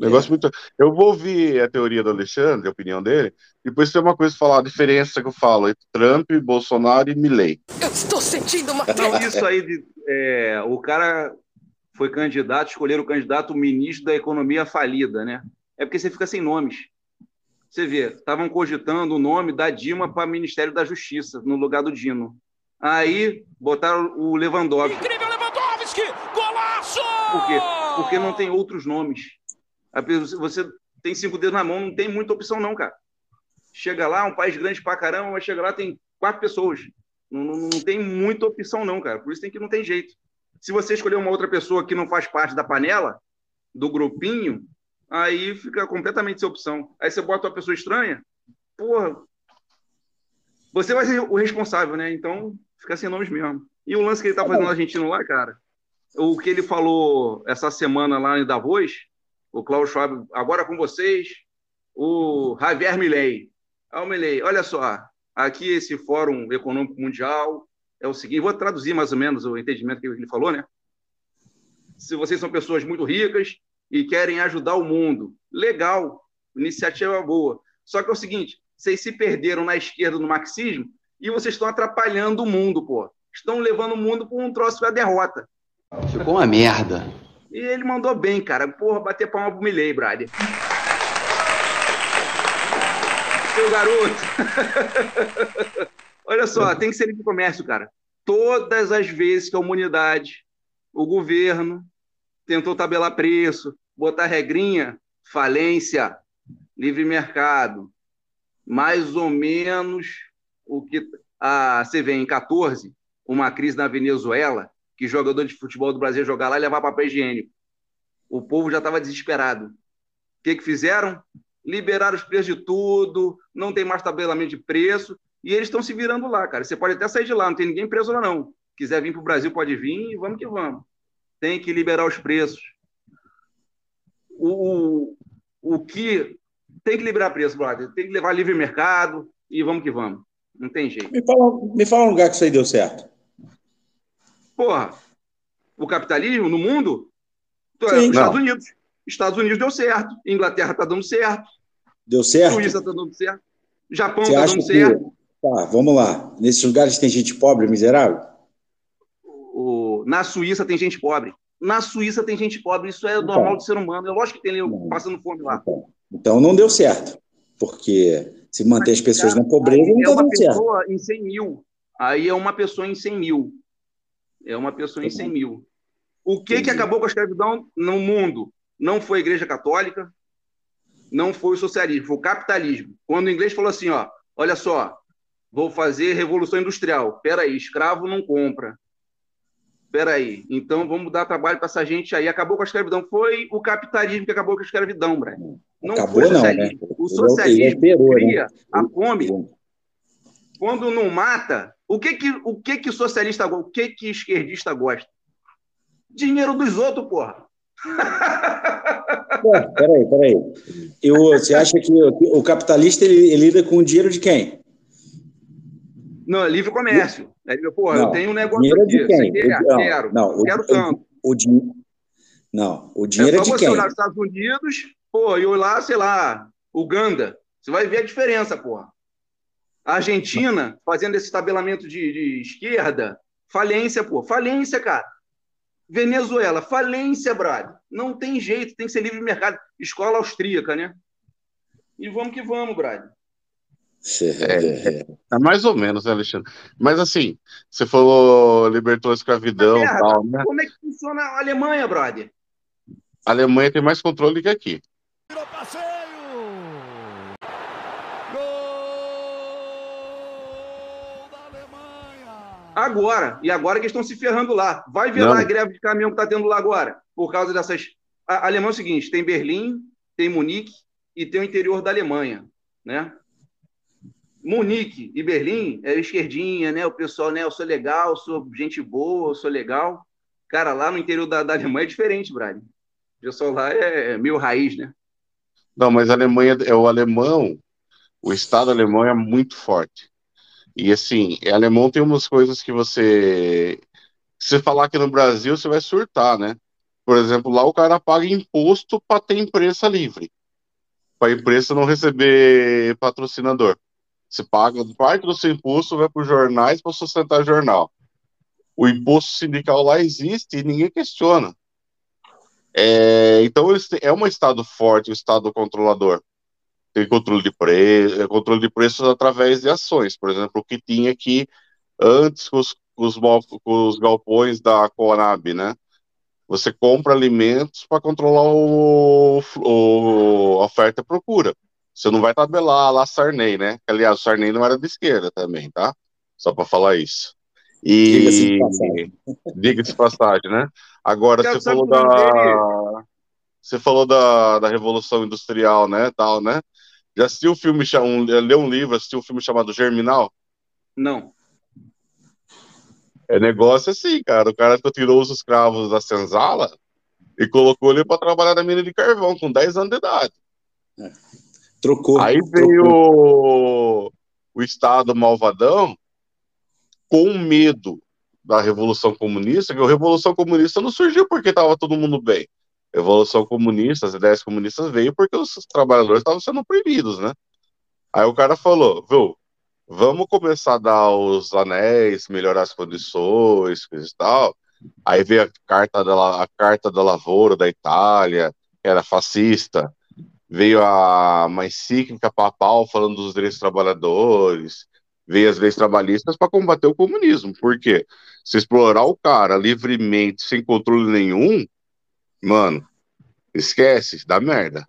Negócio muito. Eu vou ouvir a teoria do Alexandre, a opinião dele. Depois tem uma coisa pra falar, a diferença que eu falo entre Trump, Bolsonaro e Milley. Eu estou sentindo uma Não, isso aí de. é, o cara foi candidato, escolheram o candidato ministro da economia falida, né? É porque você fica sem nomes. Você vê, estavam cogitando o nome da Dilma para Ministério da Justiça, no lugar do Dino. Aí botaram o Lewandowski. Incrível Lewandowski! Golaço! Por quê? Porque não tem outros nomes. Você tem cinco dedos na mão, não tem muita opção, não, cara. Chega lá, um país grande pra caramba, mas chega lá, tem quatro pessoas. Não, não, não tem muita opção, não, cara. Por isso tem que não tem jeito. Se você escolher uma outra pessoa que não faz parte da panela, do grupinho, aí fica completamente sem opção. Aí você bota uma pessoa estranha, porra. Você vai ser o responsável, né? Então, fica sem nomes mesmo. E o lance que ele tá fazendo no argentino lá, cara, o que ele falou essa semana lá em Davos, o Klaus Schwab, agora com vocês, o Javier Milei. Ah, Milei, olha só, aqui esse Fórum Econômico Mundial é o seguinte, vou traduzir mais ou menos o entendimento que ele falou, né? Se vocês são pessoas muito ricas e querem ajudar o mundo, legal, iniciativa boa. Só que é o seguinte, vocês se perderam na esquerda no marxismo e vocês estão atrapalhando o mundo, pô. Estão levando o mundo para um troço para derrota. Ficou uma merda. E ele mandou bem, cara. Porra, bater palma pro Milley, brother. Seu garoto. Olha só, tem que ser livre comércio, cara. Todas as vezes que a humanidade, o governo, tentou tabelar preço, botar regrinha, falência, livre mercado. Mais ou menos o que a, você vê em 14, uma crise na Venezuela, que jogador de futebol do Brasil jogar lá e levar papel higiênico. O povo já estava desesperado. O que, que fizeram? Liberaram os preços de tudo, não tem mais tabelamento de preço, e eles estão se virando lá, cara. Você pode até sair de lá, não tem ninguém preso lá, não. Quiser vir para o Brasil, pode vir e vamos que vamos. Tem que liberar os preços. O, o, o que. Tem que liberar preço, brother. Tem que levar livre mercado e vamos que vamos. Não tem jeito. Me fala, me fala um lugar que isso aí deu certo. Porra, o capitalismo no mundo, Sim, Estados não. Unidos. Estados Unidos deu certo, Inglaterra tá dando certo, Deu certo? Suíça tá dando certo, Japão tá acha dando que. certo. Tá, vamos lá. Nesses lugares tem gente pobre, miserável? O- na Suíça tem gente pobre. Na Suíça tem gente pobre, isso é normal de ser humano. É lógico que tem nego passando fome lá. Então não deu certo. Porque se manter as pessoas na pobreza, não é está uma dando certo. pessoa em 100 mil. Aí é uma pessoa em 100 mil. É uma pessoa em 100 mil. O que, que acabou com a escravidão no mundo? Não foi a Igreja Católica, não foi o socialismo, foi o capitalismo. Quando o inglês falou assim, ó, olha só, vou fazer revolução industrial. Peraí, escravo não compra. Peraí, então vamos dar trabalho para essa gente aí. Acabou com a escravidão. Foi o capitalismo que acabou com a escravidão, Brian. Não Acabou foi o não, né? socialismo. O socialismo operou, né? cria a fome. Quando não mata, o que que o que que socialista gosta? O que que esquerdista gosta? Dinheiro dos outros, porra. Peraí, peraí. Eu, você acha que o, o capitalista ele, ele lida com o dinheiro de quem? Não, é livre comércio. É, porra, eu Não, tenho um negócio dinheiro aqui. de quem? Quer? O- não, quero. não, o- quero o- tanto. O, din- não, o dinheiro é, é de quem? nos Estados Unidos, pô, e olhar, sei lá, Uganda. Você vai ver a diferença, porra. A Argentina fazendo esse tabelamento de, de esquerda, falência, pô, falência, cara. Venezuela, falência, brother. Não tem jeito, tem que ser livre mercado. Escola austríaca, né? E vamos que vamos, brother. É, é mais ou menos, né, Alexandre? Mas assim, você falou libertou a escravidão e Merda, tal, né? Como é que funciona a Alemanha, brother? A Alemanha tem mais controle que aqui. Agora. E agora que estão se ferrando lá. Vai ver Não. lá a greve de caminhão que está tendo lá agora. Por causa dessas. A Alemanha é o seguinte: tem Berlim, tem Munique e tem o interior da Alemanha. Né? Munique e Berlim é esquerdinha, né? O pessoal, né? Eu sou legal, sou gente boa, eu sou legal. Cara, lá no interior da, da Alemanha é diferente, Brian. O pessoal lá é meio raiz, né? Não, mas a Alemanha é o alemão, o Estado alemão é muito forte. E assim, alemão tem umas coisas que você. Se você falar aqui no Brasil, você vai surtar, né? Por exemplo, lá o cara paga imposto para ter imprensa livre. Para a imprensa não receber patrocinador. Você paga parte do seu imposto, vai para os jornais para sustentar jornal. O imposto sindical lá existe e ninguém questiona. É, então, é um Estado forte, um Estado controlador. Tem controle de preço, controle de preços através de ações. Por exemplo, o que tinha aqui antes com os, com os, mal- com os galpões da Conab, né? Você compra alimentos para controlar o, o- a oferta e procura. Você não vai tabelar lá Sarney, né? Aliás, o Sarney não era de esquerda também, tá? Só para falar isso. E passagem. diga-se passagem, né? Agora você falou da você falou da, da Revolução Industrial, né, tal, né? Já assistiu o filme, cha- um, leu um livro, assistiu um filme chamado Germinal? Não. É negócio assim, cara. O cara tirou os escravos da senzala e colocou ele para trabalhar na mina de carvão com 10 anos de idade. Trocou. Aí veio o, o Estado malvadão com medo da Revolução Comunista, que a Revolução Comunista não surgiu porque estava todo mundo bem. A Revolução Comunista, as ideias comunistas veio porque os trabalhadores estavam sendo oprimidos, né? Aí o cara falou, viu, vamos começar a dar os anéis, melhorar as condições, coisa e tal. Aí veio a carta da, a carta da lavoura da Itália, que era fascista. Veio a uma encíclica papal falando dos direitos dos trabalhadores. Veio as leis trabalhistas para combater o comunismo. Por quê? Se explorar o cara livremente, sem controle nenhum, mano, esquece, dá merda.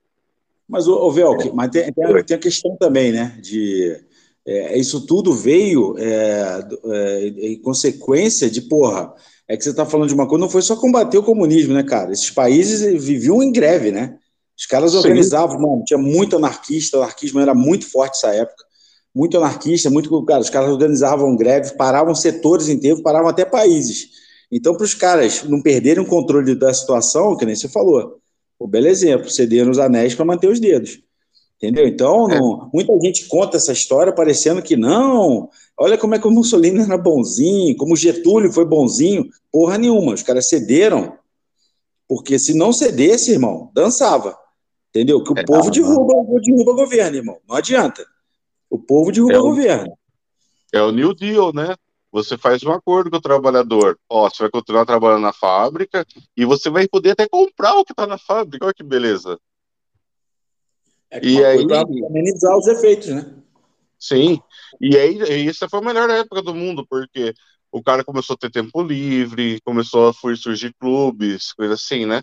Mas, ô, ô Velk, mas tem, tem, a- tem a questão também, né? De é, isso tudo veio é, é, em consequência de, porra, é que você está falando de uma coisa, não foi só combater o comunismo, né, cara? Esses países viviam em greve, né? Os caras Sim. organizavam, mano, tinha muito anarquista, o anarquismo era muito forte nessa época. Muito anarquista, muito. Cara, os caras organizavam greve, paravam setores inteiros, paravam até países. Então, para os caras não perderem o controle da situação, que nem você falou, o belo exemplo, cederam os anéis para manter os dedos. Entendeu? Então, é. não, muita gente conta essa história parecendo que não. Olha como é que o Mussolini era bonzinho, como o Getúlio foi bonzinho. Porra nenhuma, os caras cederam. Porque se não cedesse, irmão, dançava. Entendeu? Que o é, povo não, derruba, não. derruba o governo, irmão. Não adianta. O povo derruba é o governo. É o New Deal, né? Você faz um acordo com o trabalhador. Ó, você vai continuar trabalhando na fábrica e você vai poder até comprar o que está na fábrica. Olha que beleza. É e aí amenizar os efeitos, né? Sim. E aí essa foi a melhor época do mundo, porque o cara começou a ter tempo livre, começou a surgir clubes, coisa assim, né?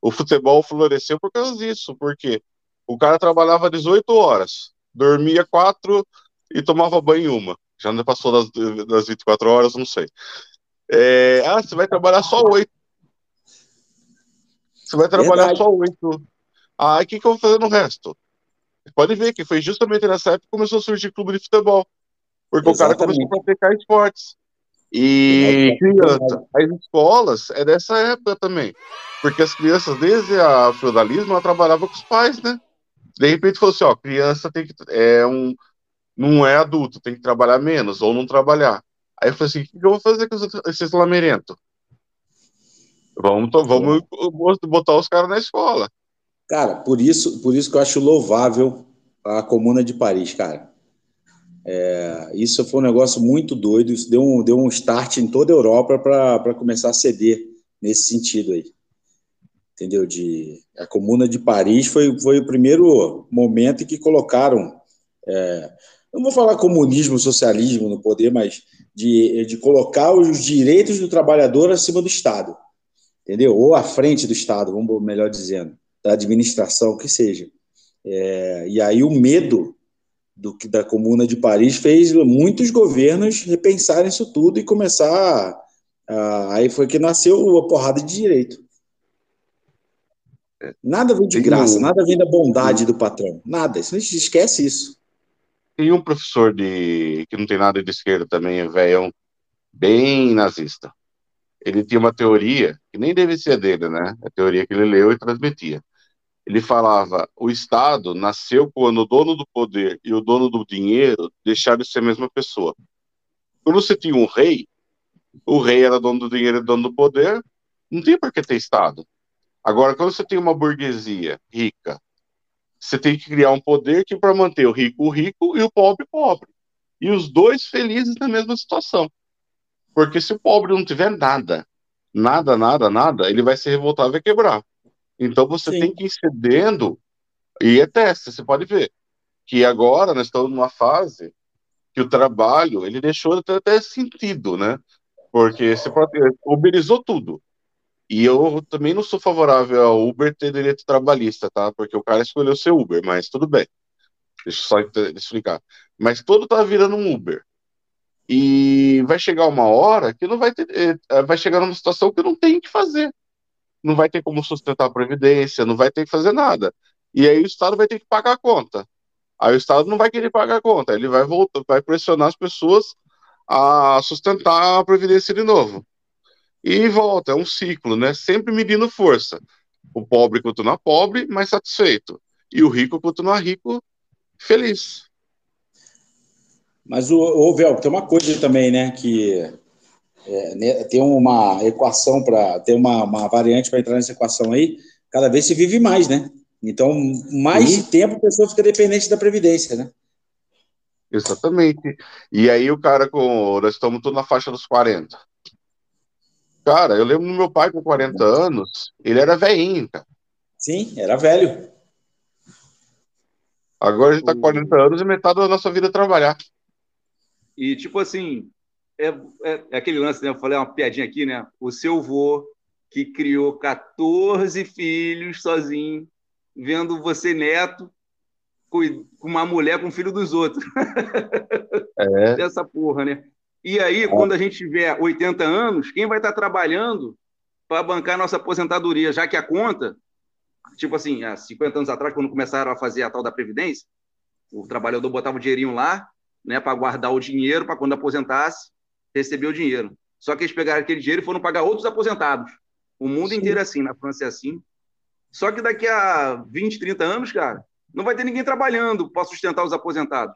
O futebol floresceu por causa disso, porque o cara trabalhava 18 horas, dormia quatro e tomava banho uma. Já não passou das, das 24 horas, não sei. É, ah, você vai trabalhar só oito. Você vai trabalhar Verdade. só oito. Ah, o que, que eu vou fazer no resto? Pode ver que foi justamente nessa época que começou a surgir clube de futebol. Porque Exatamente. o cara começou a praticar esportes. E criança, as escolas é dessa época também. Porque as crianças, desde a feudalismo, ela trabalhava com os pais, né? De repente falou assim, ó, criança tem que. É um, não é adulto, tem que trabalhar menos, ou não trabalhar. Aí eu falei assim, o que eu vou fazer com esses lamerintos? Vamos, vamos botar os caras na escola. Cara, por isso, por isso que eu acho louvável a Comuna de Paris, cara. É, isso foi um negócio muito doido, isso deu um, deu um start em toda a Europa para começar a ceder nesse sentido aí. Entendeu? De, a Comuna de Paris foi, foi o primeiro momento em que colocaram, é, não vou falar comunismo, socialismo no poder, mas de, de colocar os direitos do trabalhador acima do Estado, entendeu? Ou à frente do Estado, vamos melhor dizendo da administração, que seja. É, e aí o medo do que da Comuna de Paris fez muitos governos repensarem isso tudo e começar. A, aí foi que nasceu a porrada de direito. Nada vem de graça, nada vem da bondade do patrão. Nada. Isso, esquece isso. Tem um professor de que não tem nada de esquerda também, é velho, bem nazista. Ele tinha uma teoria, que nem deve ser dele, né? A teoria que ele leu e transmitia ele falava: o Estado nasceu quando o dono do poder e o dono do dinheiro deixaram de ser a mesma pessoa. Quando você tinha um rei, o rei era dono do dinheiro e dono do poder, não tem por que ter Estado. Agora, quando você tem uma burguesia rica, você tem que criar um poder que para manter o rico o rico e o pobre pobre. E os dois felizes na mesma situação. Porque se o pobre não tiver nada, nada, nada, nada, ele vai se revoltar e vai quebrar. Então você Sim. tem que ir cedendo, e é teste, você pode ver, que agora nós estamos numa fase que o trabalho, ele deixou de ter até sentido, né? Porque você pode, uberizou tudo. E eu também não sou favorável ao Uber ter direito trabalhista, tá? Porque o cara escolheu ser Uber, mas tudo bem. Deixa eu só explicar. Mas todo tá virando um Uber. E vai chegar uma hora que não vai ter. Eh, vai chegar numa situação que não tem o que fazer não vai ter como sustentar a previdência, não vai ter que fazer nada. E aí o Estado vai ter que pagar a conta. Aí o Estado não vai querer pagar a conta, ele vai voltar, vai pressionar as pessoas a sustentar a previdência de novo. E volta, é um ciclo, né? Sempre medindo força. O pobre continua pobre, mas satisfeito. E o rico continua rico, feliz. Mas o, o Vel, tem uma coisa também, né, que é, né, tem uma equação para ter uma, uma variante para entrar nessa equação aí, cada vez se vive mais, né? Então, mais uhum. tempo a pessoa fica dependente da previdência, né? Exatamente. E aí o cara com. Nós estamos todos na faixa dos 40. Cara, eu lembro do meu pai com 40 anos, ele era velhinho, cara. Sim, era velho. Agora a gente tá com 40 anos e metade da nossa vida é trabalhar. E tipo assim, é, é, é, aquele lance, né? Eu falei uma piadinha aqui, né? O seu vô, que criou 14 filhos sozinho, vendo você neto com uma mulher com filho dos outros. É. Dessa porra, né? E aí, é. quando a gente tiver 80 anos, quem vai estar trabalhando para bancar nossa aposentadoria? Já que a conta, tipo assim, há 50 anos atrás, quando começaram a fazer a tal da Previdência, o trabalhador botava o dinheirinho lá, né, para guardar o dinheiro para quando aposentasse, receber o dinheiro. Só que eles pegaram aquele dinheiro e foram pagar outros aposentados. O mundo Sim. inteiro é assim, na França é assim. Só que daqui a 20, 30 anos, cara, não vai ter ninguém trabalhando para sustentar os aposentados.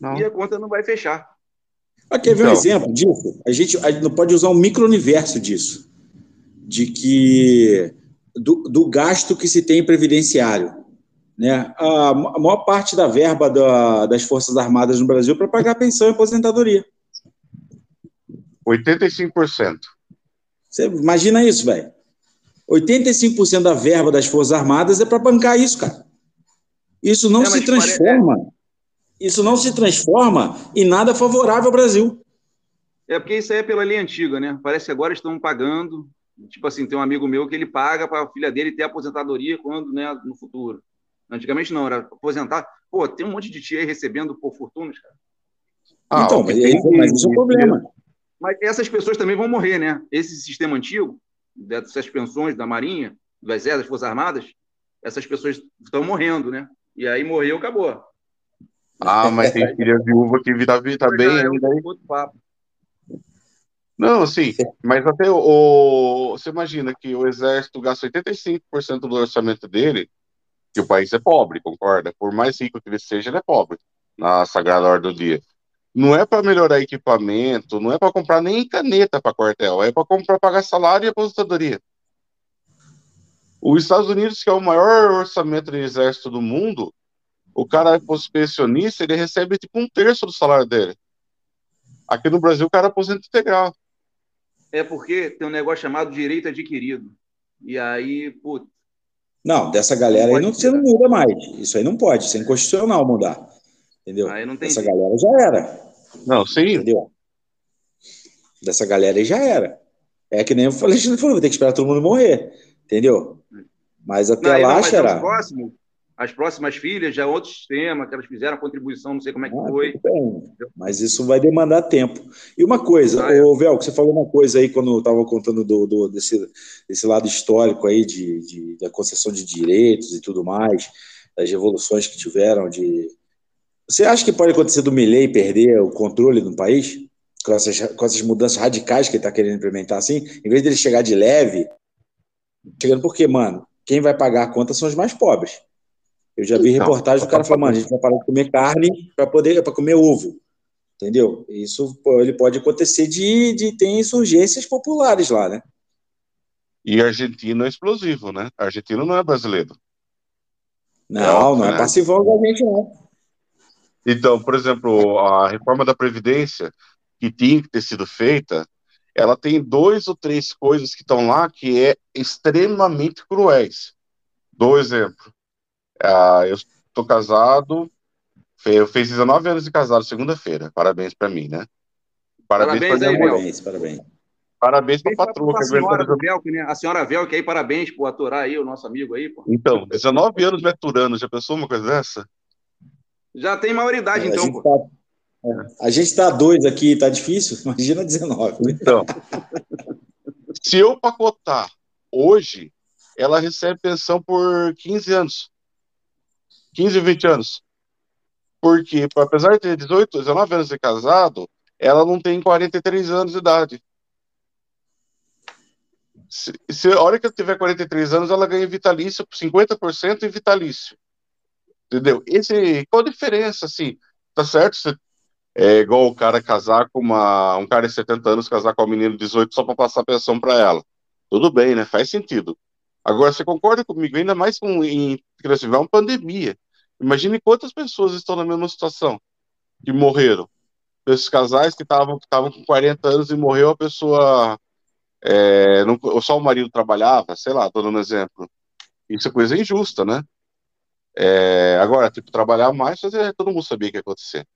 Não. E a conta não vai fechar. Ah, quer ver então, um exemplo disso? A gente, a gente pode usar um micro-universo disso. De que. Do, do, gasto que se tem em previdenciário. Né? A, a maior parte da verba da, das Forças Armadas no Brasil é para pagar pensão e aposentadoria. 85%. Você imagina isso, velho. 85% da verba das Forças Armadas é para bancar isso, cara. Isso não é, se transforma. Pare... Isso não se transforma em nada favorável ao Brasil. É porque isso aí é pela lei antiga, né? Parece que agora estão pagando. Tipo assim, tem um amigo meu que ele paga para a filha dele ter aposentadoria quando, né, no futuro. Antigamente não, era aposentar. Pô, tem um monte de tia aí recebendo por fortunas, cara. Ah, então, mas, tem, mas isso é um problema. Mas essas pessoas também vão morrer, né? Esse sistema antigo, dessas pensões da Marinha, do Exército, das Forças Armadas, essas pessoas estão morrendo, né? E aí morreu, acabou. Ah, mas tem filha viúva que tá, tá bem é, ainda. É outro papo. Não, assim, mas até o, Você imagina que o Exército gasta 85% do orçamento dele, que o país é pobre, concorda? Por mais rico que ele seja, ele é pobre, na Sagrada Ordem do Dia não é para melhorar equipamento, não é para comprar nem caneta para quartel, é para comprar pagar salário e aposentadoria. Os Estados Unidos, que é o maior orçamento de exército do mundo, o cara é pensionista, ele recebe tipo um terço do salário dele. Aqui no Brasil, o cara aposenta integral. É porque tem um negócio chamado direito adquirido. E aí, putz. Não, dessa galera aí não, você não muda mais. Isso aí não pode, isso é inconstitucional mudar. Entendeu? Aí não tem Essa galera já era. Não, sim. Entendeu? Dessa galera aí já era. É que nem eu falei, falou, vai ter que esperar todo mundo morrer. Entendeu? Mas até não, lá, não, será. Próximo, as próximas filhas já é outro sistema, que elas fizeram a contribuição, não sei como é que ah, foi. Bem, mas isso vai demandar tempo. E uma coisa, ah, é. ô, Vel, que você falou uma coisa aí quando eu estava contando do, do, desse, desse lado histórico aí de, de, da concessão de direitos e tudo mais, das revoluções que tiveram de você acha que pode acontecer do Milley perder o controle no país? Com essas, com essas mudanças radicais que ele está querendo implementar assim? Em vez dele chegar de leve, chegando por quê, mano? Quem vai pagar a conta são os mais pobres. Eu já vi então, reportagem do cara falando, mano, a gente vai parar de comer carne para poder para comer ovo. Entendeu? Isso ele pode acontecer de, de ter insurgências populares lá, né? E argentino é explosivo, né? Argentino não é brasileiro. Não, é não é né? passivão da gente, não. Então, por exemplo, a reforma da Previdência, que tinha que ter sido feita, ela tem dois ou três coisas que estão lá que é extremamente cruéis. Dou exemplo. Ah, eu estou casado, eu fiz 19 anos de casado segunda-feira. Parabéns para mim, né? Parabéns, parabéns para minha Parabéns, parabéns. Parabéns para a patroa. A senhora do Velk, né? A senhora Velk aí, parabéns por aturar aí o nosso amigo aí, pô. Então, 19 anos me aturando, já pensou uma coisa dessa? Já tem maioridade, é, então. A gente, tá, a gente tá dois aqui, tá difícil? Imagina 19. Então, se eu pacotar hoje, ela recebe pensão por 15 anos. 15, 20 anos. Porque, apesar de ter 18, 19 anos de casado, ela não tem 43 anos de idade. Se, se a hora que eu tiver 43 anos, ela ganha vitalício, 50% em vitalício. Entendeu? Esse, qual a diferença, assim? Tá certo? Você, é igual o cara casar com uma. Um cara de 70 anos casar com uma menina de 18 só para passar pensão para ela. Tudo bem, né? Faz sentido. Agora, você concorda comigo? Ainda mais com em, que nós tivemos uma pandemia. Imagine quantas pessoas estão na mesma situação que morreram. Esses casais que estavam com 40 anos e morreu a pessoa. É, não, só o marido trabalhava, sei lá, tô dando um exemplo. Isso é coisa injusta, né? É, agora, tipo, trabalhar mais, fazer, todo mundo sabia que ia acontecer.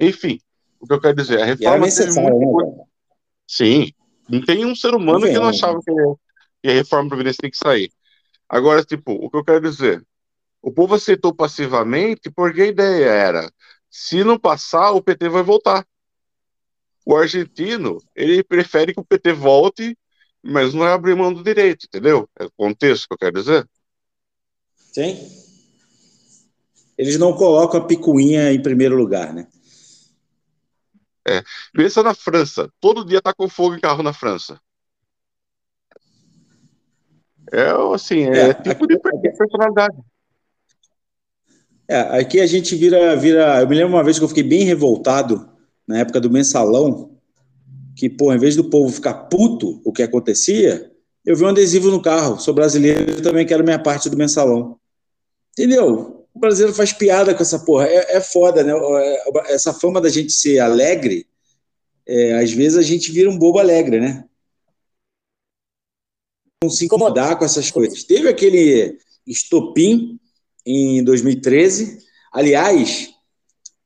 Enfim, o que eu quero dizer, a reforma teve muito... Né? Sim, não tem um ser humano que não achava que, que a reforma previdência tem que sair. Agora, tipo, o que eu quero dizer, o povo aceitou passivamente porque a ideia era, se não passar, o PT vai voltar. O argentino, ele prefere que o PT volte, mas não é abrir mão do direito, entendeu? É o contexto que eu quero dizer. Sim eles não colocam a picuinha em primeiro lugar, né? É. Pensa na França. Todo dia tá com fogo em carro na França. É assim, é, é tipo de personalidade. É, aqui a gente vira, vira. Eu me lembro uma vez que eu fiquei bem revoltado na época do mensalão, que, pô, em vez do povo ficar puto o que acontecia, eu vi um adesivo no carro. Sou brasileiro, também quero minha parte do mensalão. Entendeu? O brasileiro faz piada com essa porra. É, é foda, né? É, essa fama da gente ser alegre, é, às vezes a gente vira um bobo alegre, né? Não se incomodar com essas coisas. Teve aquele estopim em 2013. Aliás,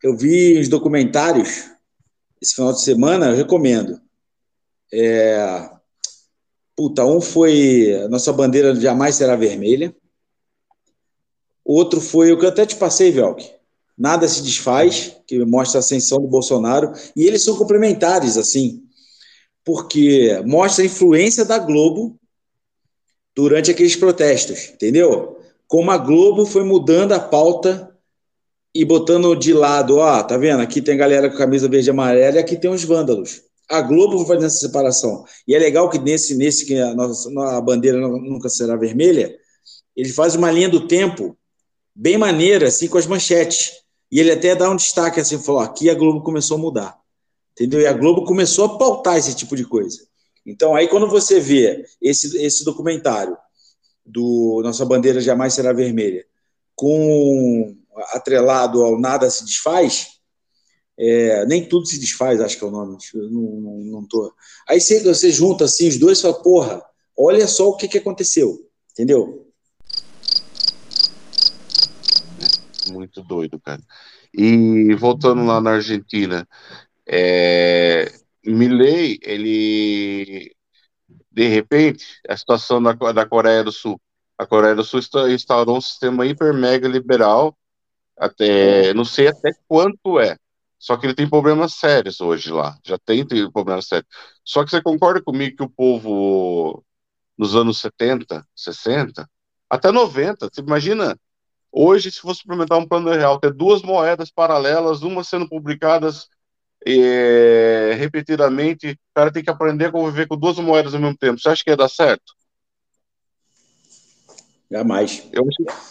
eu vi os documentários esse final de semana, eu recomendo. É... Puta, um foi Nossa Bandeira Jamais Será Vermelha. Outro foi o que eu até te passei, Velk. Nada se desfaz, que mostra a ascensão do Bolsonaro. E eles são complementares, assim, porque mostra a influência da Globo durante aqueles protestos, entendeu? Como a Globo foi mudando a pauta e botando de lado, ó, tá vendo? Aqui tem galera com camisa verde e amarela e aqui tem os vândalos. A Globo vai fazer essa separação. E é legal que nesse, nesse que a, nossa, a bandeira nunca será vermelha, ele faz uma linha do tempo bem maneira, assim, com as manchetes. E ele até dá um destaque assim, falou: aqui a Globo começou a mudar. Entendeu? E a Globo começou a pautar esse tipo de coisa. Então, aí quando você vê esse, esse documentário do Nossa Bandeira Jamais Será Vermelha, com atrelado ao Nada Se Desfaz, é, nem tudo se desfaz, acho que é o nome, não, não, não tô. Aí você, você junta assim os dois e fala, porra, olha só o que, que aconteceu, entendeu? muito doido, cara. E voltando lá na Argentina, é, Milley, ele de repente, a situação da, da Coreia do Sul. A Coreia do Sul instaurou um sistema hiper mega liberal, até não sei até quanto é. Só que ele tem problemas sérios hoje lá. Já tem, tem problemas sérios. Só que você concorda comigo que o povo nos anos 70, 60, até 90, você imagina Hoje, se fosse implementar um plano real, ter duas moedas paralelas, uma sendo publicadas é, repetidamente, o cara tem que aprender a conviver com duas moedas ao mesmo tempo. Você acha que ia dar certo? Jamais. Eu acho...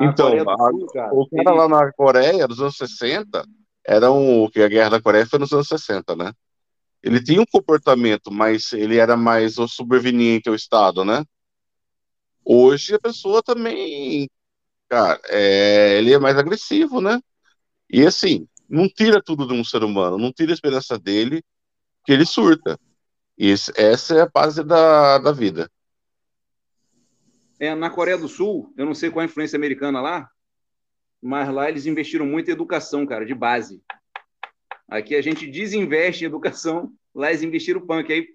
Então, a, Sul, cara, o cara lá na Coreia, dos anos 60, era um, que a guerra da Coreia foi nos anos 60, né? Ele tinha um comportamento, mas ele era mais subveniente ao Estado, né? Hoje a pessoa também cara, é, ele é mais agressivo, né? E assim, não tira tudo de um ser humano, não tira a esperança dele que ele surta. E essa é a base da, da vida. É, na Coreia do Sul, eu não sei qual a influência americana lá, mas lá eles investiram muito em educação, cara, de base. Aqui a gente desinveste em educação, lá eles investiram punk. Aí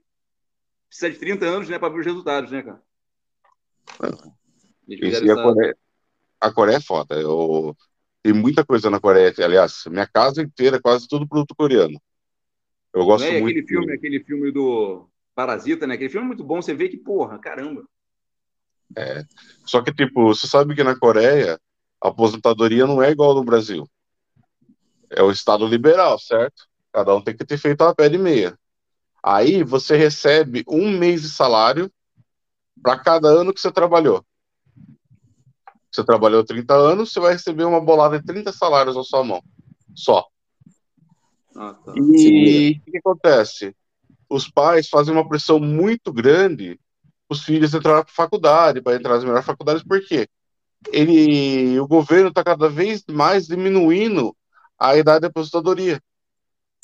precisa de 30 anos, né, para ver os resultados, né, cara? Isso, e a Coreia, a Coreia é foda. Eu, tem muita coisa na Coreia. Aliás, minha casa inteira é quase tudo produto coreano. Eu gosto é, muito. Aquele filme, aquele filme do Parasita, né? Aquele filme é muito bom. Você vê que, porra, caramba. É. Só que, tipo, você sabe que na Coreia a aposentadoria não é igual no Brasil. É o Estado liberal, certo? Cada um tem que ter feito uma pé de meia. Aí você recebe um mês de salário para cada ano que você trabalhou. Você trabalhou 30 anos, você vai receber uma bolada de 30 salários na sua mão. Só. Ah, tá. E o que, que acontece? Os pais fazem uma pressão muito grande os filhos entrarem para faculdade, para entrar nas melhores faculdades, por quê? Ele, o governo está cada vez mais diminuindo a idade de aposentadoria.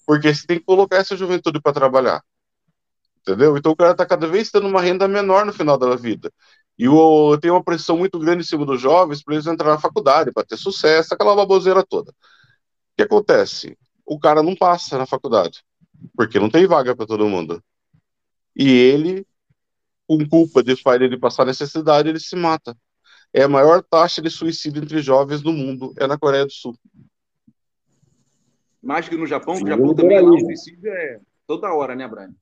Porque você tem que colocar essa juventude para trabalhar. Entendeu? Então o cara está cada vez tendo uma renda menor no final da vida. E o, tem uma pressão muito grande em cima dos jovens para eles entrarem na faculdade, para ter sucesso, aquela baboseira toda. O que acontece? O cara não passa na faculdade, porque não tem vaga para todo mundo. E ele, com culpa de fazer ele passar necessidade, ele se mata. É a maior taxa de suicídio entre jovens do mundo, é na Coreia do Sul. Mais que no Japão, o Japão também lá, o suicídio é toda hora, né, Brian?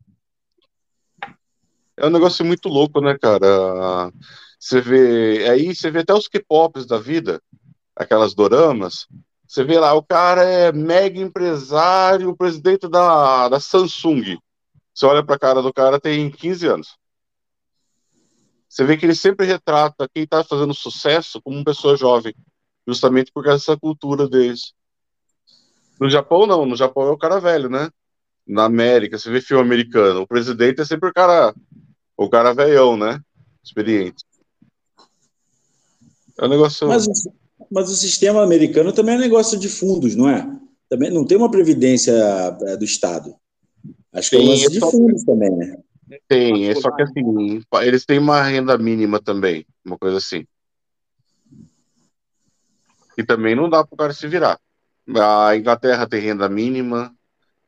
É um negócio muito louco, né, cara? Você vê. Aí você vê até os K-pops da vida, aquelas doramas. Você vê lá, o cara é mega empresário, presidente da, da Samsung. Você olha pra cara do cara, tem 15 anos. Você vê que ele sempre retrata quem está fazendo sucesso como uma pessoa jovem. justamente por causa dessa cultura deles. No Japão, não. No Japão é o cara velho, né? Na América, você vê filme americano, o presidente é sempre o cara, o cara velhão, né? Experiente. É um negócio. Mas, mas o sistema americano também é um negócio de fundos, não é? Também não tem uma previdência é, do Estado. Acho que é um lance de fundos também, né? Tem, é só que assim, eles têm uma renda mínima também, uma coisa assim. E também não dá para o cara se virar. A Inglaterra tem renda mínima,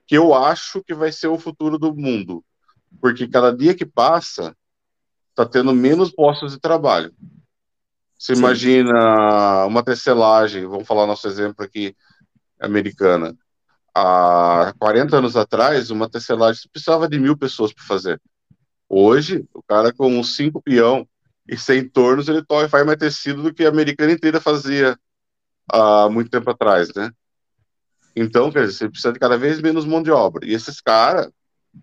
que eu acho que vai ser o futuro do mundo. Porque cada dia que passa, está tendo menos postos de trabalho. Você Sim. imagina uma tecelagem, vamos falar nosso exemplo aqui, americana. Há 40 anos atrás, uma tecelagem precisava de mil pessoas para fazer. Hoje, o cara com uns cinco peão e sem tornos, ele faz mais tecido do que a americana inteira fazia há muito tempo atrás, né? Então, quer dizer, você precisa de cada vez menos mão de obra. E esses caras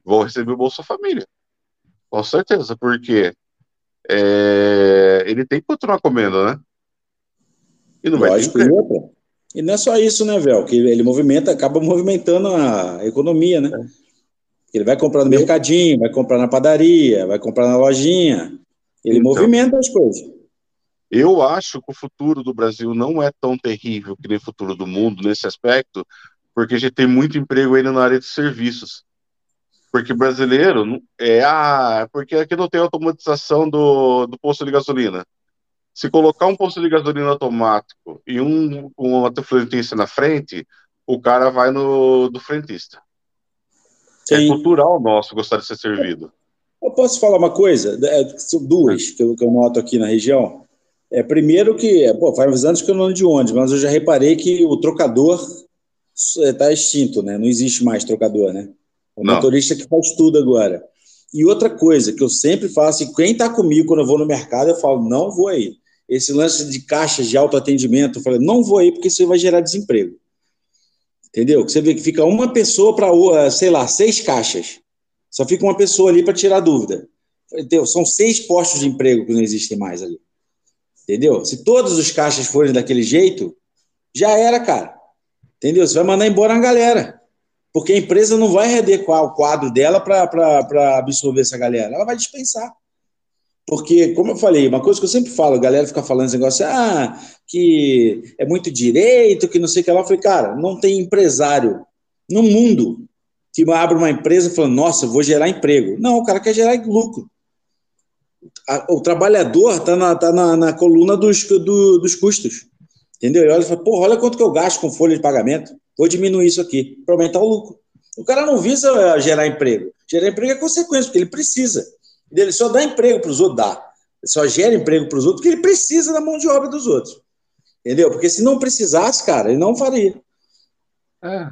vão receber o Bolsa Família. Com certeza, porque é, ele tem que continuar comendo, né? E não Lógico, vai ter outra. E não é só isso, né, Vel? Que ele movimenta, acaba movimentando a economia, né? É. Ele vai comprar no mercadinho, vai comprar na padaria, vai comprar na lojinha. Ele então, movimenta as coisas. Eu acho que o futuro do Brasil não é tão terrível que nem o futuro do mundo nesse aspecto, porque a gente tem muito emprego ainda na área de serviços. Porque brasileiro é ah, porque aqui não tem automatização do, do posto de gasolina. Se colocar um posto de gasolina automático e um uma frentista na frente, o cara vai no do frentista. É Sim. É cultural nosso gostar de ser servido. Eu posso falar uma coisa? É, são duas que eu, que eu noto aqui na região. É, primeiro que, pô, faz anos que eu não ando de ônibus, mas eu já reparei que o trocador está extinto, né? Não existe mais trocador, né? O não. motorista que faz tudo agora. E outra coisa que eu sempre faço, e quem está comigo quando eu vou no mercado, eu falo, não vou aí. Esse lance de caixas de autoatendimento, eu falo, não vou aí porque isso vai gerar desemprego. Entendeu? Você vê que fica uma pessoa para, sei lá, seis caixas. Só fica uma pessoa ali para tirar dúvida. Entendeu? São seis postos de emprego que não existem mais ali. Entendeu? Se todos os caixas forem daquele jeito, já era, cara. Entendeu? Você vai mandar embora a galera. Porque a empresa não vai readequar o quadro dela para absorver essa galera. Ela vai dispensar. Porque, como eu falei, uma coisa que eu sempre falo, a galera fica falando esse negócio, ah, que é muito direito, que não sei o que lá. Eu falei, cara, não tem empresário no mundo que abre uma empresa falando, nossa, vou gerar emprego. Não, o cara quer gerar lucro. o trabalhador está na, tá na, na coluna dos, do, dos custos. Entendeu? Ele olha e fala, porra, olha quanto que eu gasto com folha de pagamento. Vou diminuir isso aqui para aumentar o lucro. O cara não visa eh, gerar emprego. Gerar emprego é consequência, porque ele precisa. Ele só dá emprego para os outros, dá. Ele só gera emprego para os outros porque ele precisa da mão de obra dos outros. Entendeu? Porque se não precisasse, cara, ele não faria. É.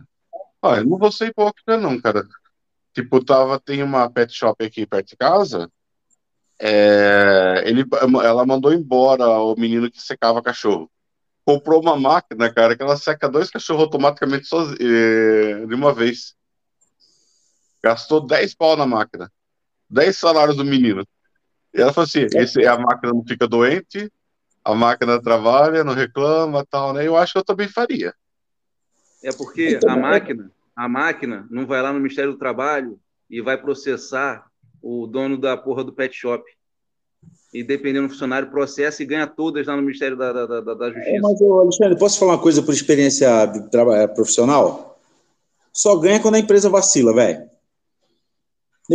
Ah, eu não vou ser hipócrita, não, cara. Tipo, tava, tem uma pet shop aqui perto de casa. É, ele, ela mandou embora o menino que secava cachorro. Comprou uma máquina, cara, que ela seca dois cachorros automaticamente sozinho, eh, de uma vez. Gastou 10 pau na máquina. 10 salários do menino. E ela falou assim: esse, a máquina não fica doente, a máquina trabalha, não reclama tal, né? Eu acho que eu também faria. É porque a máquina, a máquina não vai lá no Ministério do Trabalho e vai processar o dono da porra do pet shop. E dependendo do funcionário, processa e ganha todas lá no Ministério da, da, da, da Justiça. É, mas, Alexandre, posso falar uma coisa por experiência profissional? Só ganha quando a empresa vacila, velho.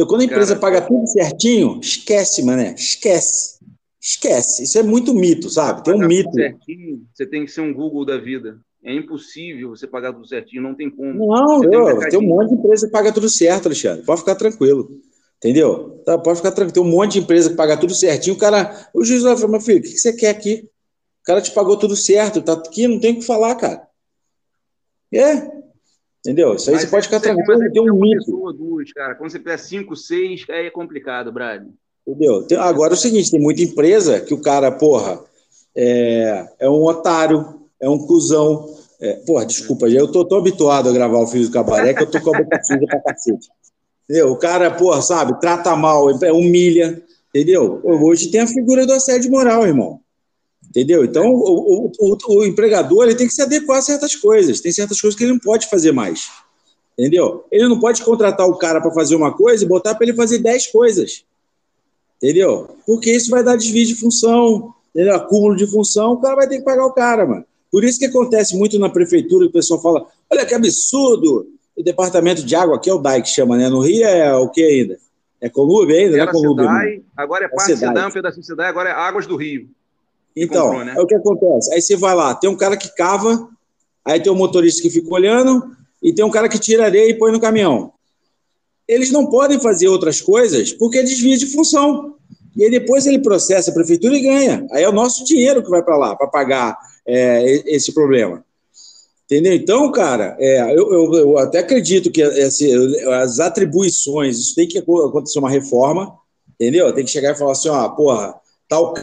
Quando a empresa Cara, paga tudo certinho, esquece, mané. Esquece. Esquece. Isso é muito mito, sabe? Tem um mito. Certinho, você tem que ser um Google da vida. É impossível você pagar tudo certinho, não tem como. Não, eu, tem, um tem, um monte de empresa que paga tudo certo, Alexandre. Pode ficar tranquilo. Entendeu? Tá, pode ficar tranquilo. Tem um monte de empresa que paga tudo certinho. O cara, o juiz vai falar, meu filho, o que você quer aqui? O cara te pagou tudo certo, tá aqui, não tem o que falar, cara. É, Entendeu? Isso aí mas você pode ficar tranquilo, tem um mito. Pessoa, duas, cara. Quando você pega cinco, seis, aí é complicado, Brad. Entendeu? Tem, agora é o seguinte, tem muita empresa que o cara, porra, é, é um otário, é um cuzão. É, porra, desculpa, eu tô tão habituado a gravar o Filho do Cabaré que eu tô com a boca suja pra cacete. Entendeu? O cara, porra, sabe, trata mal, é, humilha, entendeu? Hoje tem a figura do assédio moral, irmão. Entendeu? Então, o, o, o, o, empregador ele tem que se adequar a certas coisas. Tem certas coisas que ele não pode fazer mais. Entendeu? Ele não pode contratar o cara para fazer uma coisa e botar para ele fazer 10 coisas. Entendeu? Porque isso vai dar desvio de função, entendeu? acúmulo de função, o cara vai ter que pagar o cara, mano. Por isso que acontece muito na prefeitura, o pessoal fala: olha que absurdo, departamento de água, aqui é o DAI que chama, né? No Rio é o que ainda? É Colúbia ainda? Era não é Colúbia, Cidai, agora é parte Sedam, pedacinho de agora é Águas do Rio. Então, comprou, né? é o que acontece. Aí você vai lá, tem um cara que cava, aí tem um motorista que fica olhando, e tem um cara que tira areia e põe no caminhão. Eles não podem fazer outras coisas porque é desvia de função. E aí depois ele processa a prefeitura e ganha. Aí é o nosso dinheiro que vai para lá, para pagar é, esse problema. Entendeu? Então, cara, é, eu, eu, eu, até acredito que esse, as atribuições, isso tem que acontecer uma reforma, entendeu? Tem que chegar e falar assim, ó, porra, tal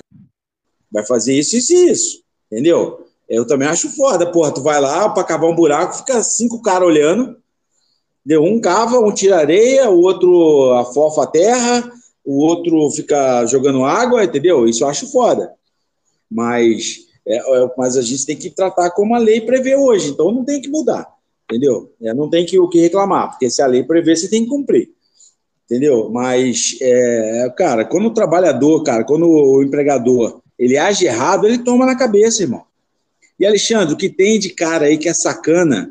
vai fazer isso, isso e isso, entendeu? Eu também acho foda, porra, tu vai lá para cavar um buraco, fica cinco caras olhando, deu um cava, um tira areia, o outro afofa a terra, o outro fica jogando água, entendeu? Isso eu acho foda. Mas, é, é, mas a gente tem que tratar como a lei prevê hoje, então não tem que mudar, entendeu? É, não tem que, o que reclamar, porque se a lei prevê, você tem que cumprir entendeu? Mas, é, cara, quando o trabalhador, cara, quando o empregador ele age errado, ele toma na cabeça, irmão. E Alexandre, o que tem de cara aí que é sacana,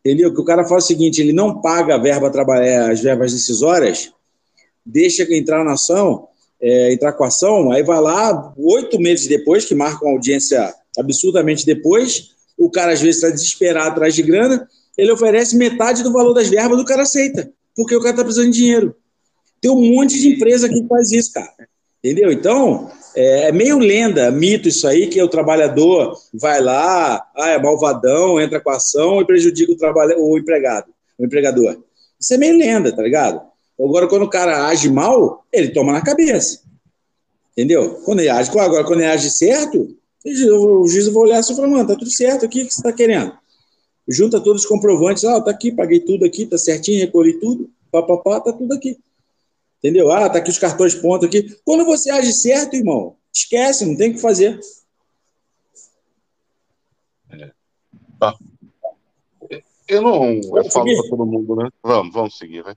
entendeu? Que o cara fala o seguinte: ele não paga a verba trabalhar, as verbas decisórias, deixa entrar na ação, é, entrar com a ação, aí vai lá, oito meses depois, que marca uma audiência absurdamente depois, o cara às vezes está desesperado atrás de grana, ele oferece metade do valor das verbas, o cara aceita, porque o cara está precisando de dinheiro. Tem um monte de empresa que faz isso, cara. Entendeu? Então, é, é, meio lenda, mito isso aí, que o trabalhador vai lá, ah, é malvadão, entra com a ação e prejudica o, o empregado, o empregador. Isso é meio lenda, tá ligado? Agora, quando o cara age mal, ele toma na cabeça. Entendeu? Quando ele age, agora, quando ele age certo, o juiz vai olhar assim e falar, mano, tá tudo certo aqui, o que você tá querendo? Junta todos os comprovantes, ah, tá aqui, paguei tudo aqui, tá certinho, recolhi tudo, papapá, tá tudo aqui. Entendeu? Ah, tá aqui os cartões ponto aqui. Quando você age certo, irmão, esquece, não tem o que fazer. É. Tá. Eu não eu falo para todo mundo, né? Vamos, vamos seguir, vai.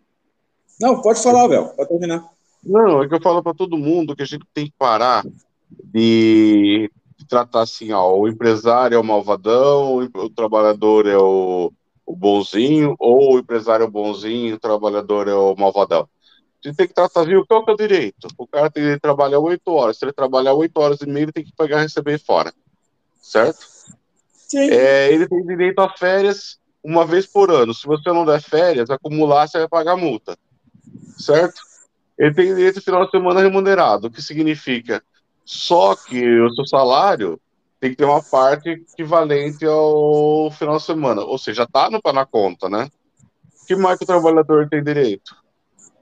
Não, pode falar, Vel, pode terminar. Não, é que eu falo para todo mundo que a gente tem que parar de tratar assim, ó, o empresário é o malvadão, o trabalhador é o, o bonzinho, ou o empresário é o bonzinho, o trabalhador é o malvadão. Você tem que tratar, viu? Qual que é o direito? O cara tem que trabalhar oito horas. Se ele trabalhar oito horas e meia, ele tem que pagar receber fora. Certo? Sim. É, ele tem direito a férias uma vez por ano. Se você não der férias, acumular, você vai pagar multa. Certo? Ele tem direito final de semana remunerado, o que significa só que o seu salário tem que ter uma parte equivalente ao final de semana. Ou seja, tá no, na conta, né? que mais que o trabalhador tem direito?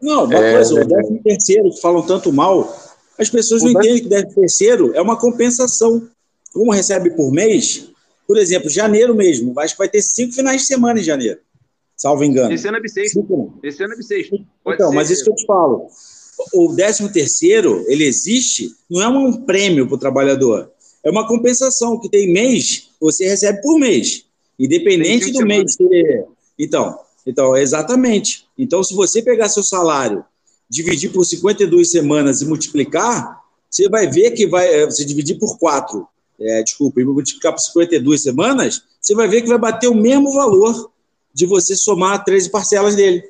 Não, uma é... coisa, o décimo terceiro, que falam tanto mal, as pessoas o não décimo... entendem que o décimo terceiro é uma compensação. Como recebe por mês, por exemplo, janeiro mesmo, acho que vai ter cinco finais de semana em janeiro, salvo engano. Esse ano é bissexto. Esse ano é bissexto. então, ser. mas isso que eu te falo. O décimo terceiro, ele existe, não é um prêmio para o trabalhador, é uma compensação que tem mês, você recebe por mês, independente do mês ter. Então, então, exatamente. Então, se você pegar seu salário, dividir por 52 semanas e multiplicar, você vai ver que vai. Eh, você dividir por 4, é, desculpa, e multiplicar por 52 semanas, você vai ver que vai bater o mesmo valor de você somar 13 parcelas dele.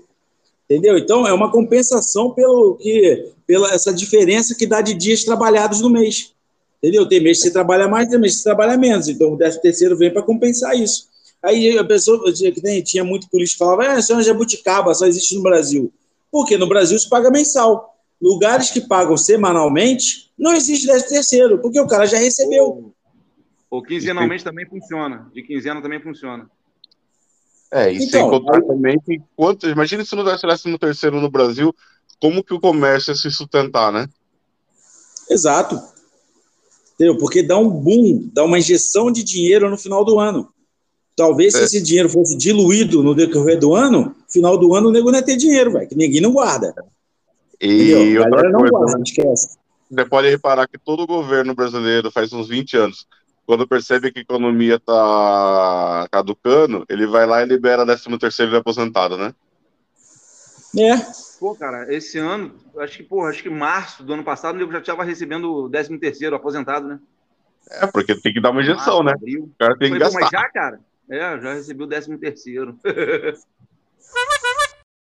Entendeu? Então, é uma compensação pelo que, pela essa diferença que dá de dias trabalhados no mês. Entendeu? Tem mês que você trabalha mais, tem mês que você trabalha menos. Então, o 13 terceiro vem para compensar isso. Aí a pessoa que nem, tinha muito político falava, ah, isso é uma jabuticaba, só existe no Brasil. Porque no Brasil se paga mensal. Lugares que pagam semanalmente, não existe 13 terceiro, porque o cara já recebeu. Ou quinzenalmente também funciona. De quinzena também funciona. É, e então, sem contar também que quanto, imagina se não tivesse no terceiro no Brasil, como que o comércio ia se sustentar, né? Exato. Entendeu? Porque dá um boom, dá uma injeção de dinheiro no final do ano. Talvez é. se esse dinheiro fosse diluído no decorrer do ano, final do ano o nego não ia ter dinheiro, velho, que ninguém não guarda. E a galera não coisa, guarda, né? esquece. você pode reparar que todo governo brasileiro faz uns 20 anos, quando percebe que a economia tá caducando, ele vai lá e libera 13 terceiro de aposentado, né? É. Pô, cara, esse ano, acho que, pô, acho que março do ano passado, eu já estava recebendo o 13 terceiro aposentado, né? É, porque tem que dar uma injeção, Março, né? abril. O cara tem que pô, gastar. mas já, cara? É, já recebi o 13 terceiro.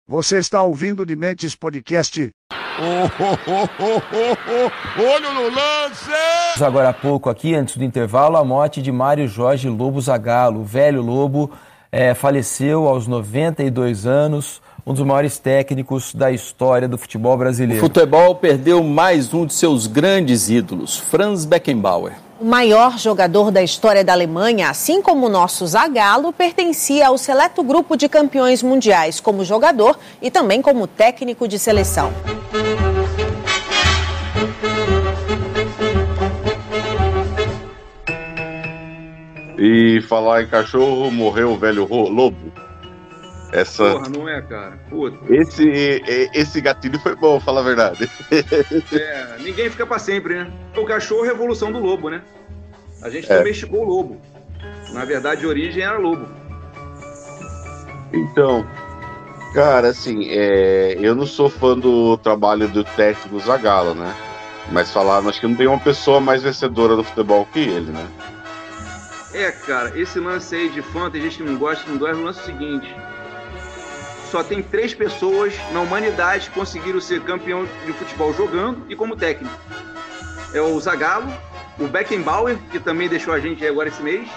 Você está ouvindo de Mentes Podcast. Olho no lance! Agora há pouco, aqui, antes do intervalo, a morte de Mário Jorge Lobo Zagallo. O velho Lobo eh, faleceu aos 92 anos, um dos maiores técnicos da história do futebol O brasileiro. futebol perdeu mais um de seus grandes ídolos, Franz Beckenbauer. O maior jogador da história da Alemanha, assim como o nosso Zagallo, pertencia ao seleto grupo de campeões mundiais como jogador e também como técnico de seleção. E falar em cachorro, morreu o velho lobo. Essa, Porra, não é, cara? Puta. esse, esse gatilho foi bom, fala a verdade. É, ninguém fica pra sempre, né? O cachorro é a evolução do lobo, né? A gente É. domesticou o lobo. Na verdade, a origem era lobo. Então, cara, assim, é, eu não sou fã do trabalho do técnico Zagallo, né? Mas falaram, acho que não tem uma pessoa mais vencedora no futebol que ele, né? É, cara, esse lance aí de fã, tem gente que não gosta, não gosta, o lance é o seguinte. Só tem três pessoas na humanidade que conseguiram ser campeão de futebol jogando e como técnico. É o Zagallo, o Beckenbauer, que também deixou a gente agora esse mês,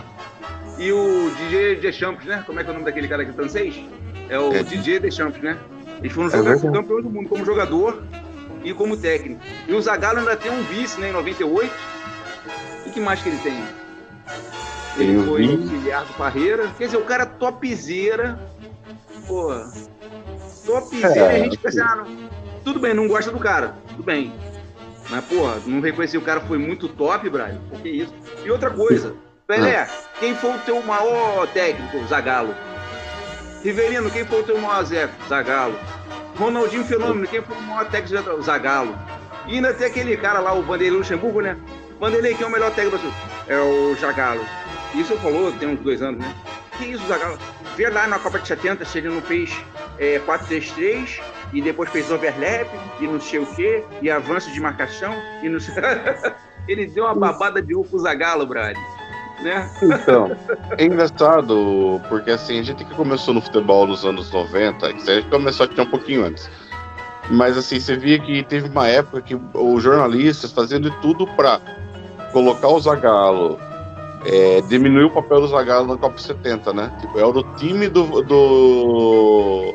e o DJ Deschamps, né? Como é que é o nome daquele cara aqui francês? É o É. DJ Deschamps, né? Eles foram É jogar verdade. campeões do mundo como jogador e como técnico. E o Zagallo ainda tem um vice, né, em 98. E que mais que ele tem? Ele o foi Vini. auxiliar do Parreira. Quer dizer, o cara topzera. Pô. Topzera É, e a gente pensa, ah, tudo bem, não gosta do cara. Tudo bem. Mas, porra, não reconhecer o cara foi muito top, Brian. Por que isso? E outra coisa, Pelé, quem foi o teu maior técnico? Zagallo. Rivelino, quem foi o teu maior Zé? Zagallo. Ronaldinho Fenômeno, quem foi o maior técnico? Zagallo. E ainda tem aquele cara lá, o Vanderlei Luxemburgo, né? Vanderlei, quem é o melhor técnico do Brasil? É o Zagallo. Isso falou tem uns dois anos, né? Que isso, Zagallo? Vê lá na Copa de 70 se ele não fez é, 4-3-3 e depois fez overlap e não sei o quê, e avanço de marcação e não sei... ele deu uma babada de ovo pro Zagallo, Brad. Né? Então, é engraçado, porque assim, a gente que começou no futebol nos anos 90, que a gente começou aqui um pouquinho antes. Mas assim, você via que teve uma época que os jornalistas fazendo tudo pra colocar o Zagallo, é, diminuir o papel do Zagallo na Copa 70, né? Tipo, era o time do. do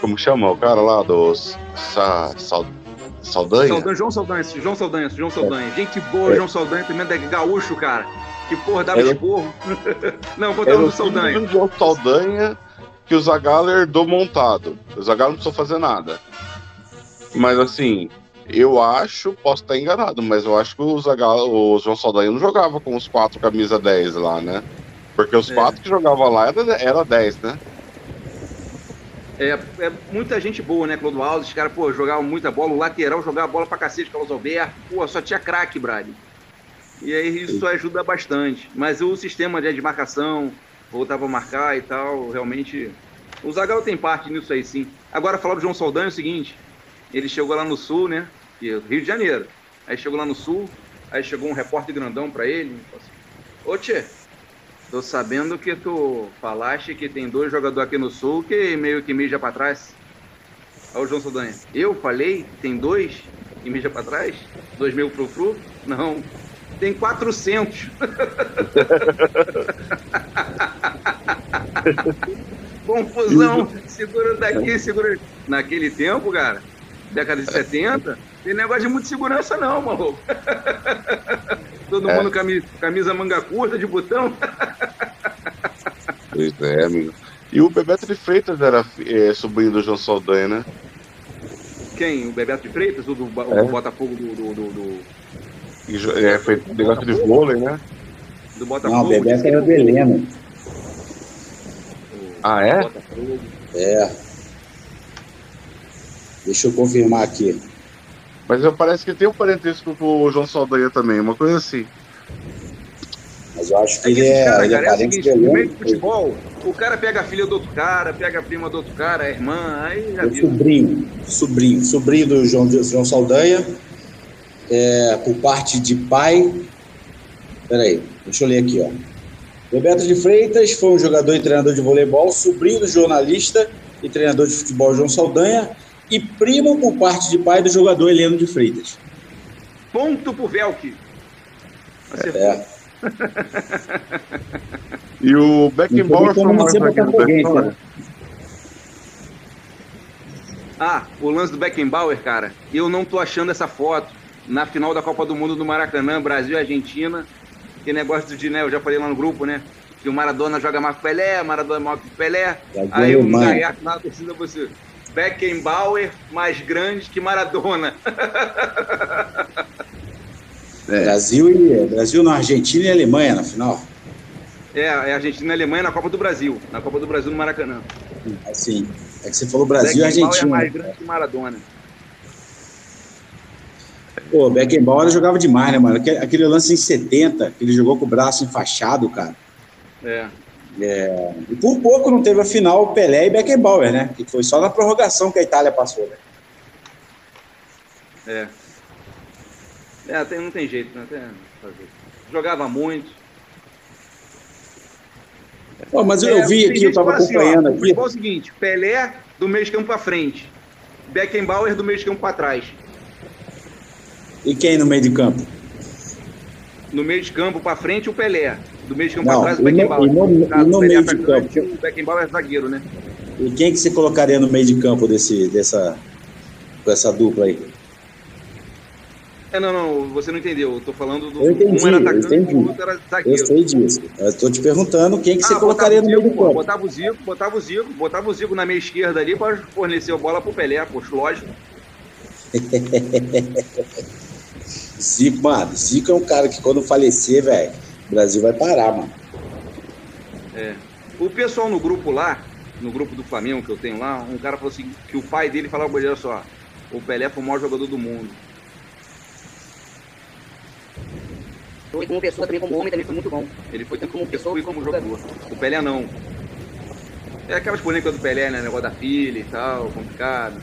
como chama o cara lá? Do. Sa, Sal, Saldanha? Saldanha, João Saldanha, João Saldanha, João Saldanha. Gente boa, É. João Saldanha, também da gaúcho, cara. Que porra, dava Era- esporro. não, Era botava o time Saldanha. do João Saldanha que o Zagallo herdou montado. O Zagallo não precisou fazer nada. Mas assim, eu acho, posso estar enganado, mas eu acho que o Zagallo, o João Saldanha não jogava com os quatro camisa 10 lá, né? Porque os É. quatro que jogavam lá era, era 10, né? É, é muita gente boa, né, Clodo Alves? Os caras, pô, jogavam muita bola. O lateral jogava bola pra cacete, Carlos Alberto. Pô, só tinha craque, Brad. E aí isso ajuda bastante. Mas o sistema de marcação, voltava a marcar e tal, realmente. O Zagallo tem parte nisso aí, sim. Agora, falar do João Saldanha é o seguinte: ele chegou lá no Sul, né? Rio de Janeiro. Aí chegou lá no Sul, aí chegou um repórter grandão pra ele. assim, Ô, Tchê, tô sabendo que tu falaste que tem dois jogadores aqui no Sul que meio que mija pra trás. Aí o João Saldanha, eu falei tem dois que mija pra trás? Dois meio frufru? Não, tem 400. Confusão, segura daqui, segura. Naquele tempo, cara, década de 70, tem negócio de muita segurança, não, maluco. Todo É. mundo camisa, camisa manga curta, de botão. Pois é, amigo. E o Bebeto de Freitas era é, sobrinho do João Saldanha, né? Quem? O Bebeto de Freitas? O do, É. do Botafogo do, do, do, do, E jo- é, foi negócio de vôlei, né? do Botafogo? Não, o Bebeto era do Helena. Ah, é? Botafogo. É. Deixa eu confirmar aqui. Mas eu parece que tem um parentesco com o João Saldanha também, uma coisa assim. Mas eu acho que É ele é, caras, ele é cara, é seguinte, no meio do futebol, o cara pega a filha do outro cara, pega a prima do outro cara, a irmã, aí já viu. sobrinho, sobrinho, sobrinho do João, João Saldanha, é, por parte de pai. Peraí, deixa eu ler aqui, ó. Roberto de Freitas foi um jogador e treinador de voleibol, sobrinho do jornalista e treinador de futebol João Saldanha e primo por parte de pai do jogador Heleno de Freitas. Ponto pro Velk. Acertou. É. E o Beckenbauer foi zagueiro. Ah, o lance do Beckenbauer, cara, eu não tô achando essa foto. Na final da Copa do Mundo do Maracanã, Brasil e Argentina, que negócio do Diné, eu já falei lá no grupo, né? Que o Maradona joga mais que o Pelé, Maradona é maior que o Pelé. Aí o. Gaiato na torcida você. Beckenbauer mais grande que Maradona. Brasil e Brasil na Argentina e Alemanha na final. É, é Argentina e Alemanha na Copa do Brasil. Na Copa do Brasil no Maracanã. Assim, é que você falou Brasil e Beckenbauer Argentina. é mais grande que Maradona. Pô, Beckenbauer jogava demais, né, mano? Aquele, aquele lance em 70, que ele jogou com o braço enfaixado, cara. É. É, e por pouco não teve a final Pelé e Beckenbauer, né? Que foi só na prorrogação que a Itália passou, né? É. É, tem- não tem jeito, né? Tem- fazer. Jogava muito. Pô, mas eu, É, eu vi aqui, eu tava fala assim, ó, acompanhando O aqui. futebol é o seguinte: Pelé do meio de campo pra frente, Beckenbauer do meio de campo pra trás. E quem no meio de campo? No meio de campo pra frente, o Pelé. Do meio de campo Não, pra trás, o Beckenbauer. e no- e no meio de atacante, O Beckenbauer é zagueiro, né? E quem que você colocaria no meio de campo desse, dessa, com essa dupla aí? É, não, não, você não entendeu. Eu tô falando do. Eu entendi, um era eu atacante e entendi. o outro era zagueiro. Eu sei disso. Eu tô te perguntando quem que você Ah, colocaria no meio pô, campo. Botava o Zico, botava o Zico, botava o Zico na meia esquerda ali para fornecer a bola pro Pelé, poxa, lógico. Zico, mano, Zico é um cara que quando falecer, velho, o Brasil vai parar, mano. É. O pessoal no grupo lá, no grupo do Flamengo que eu tenho lá, um cara falou assim, que o pai dele falava olha só, o Pelé foi o maior jogador do mundo. Foi como pessoa, também como homem, também foi muito bom. Ele foi tanto como pessoa e como jogador. O Pelé não. É aquelas polêmicas do Pelé, né? Negócio da filha e tal, complicado.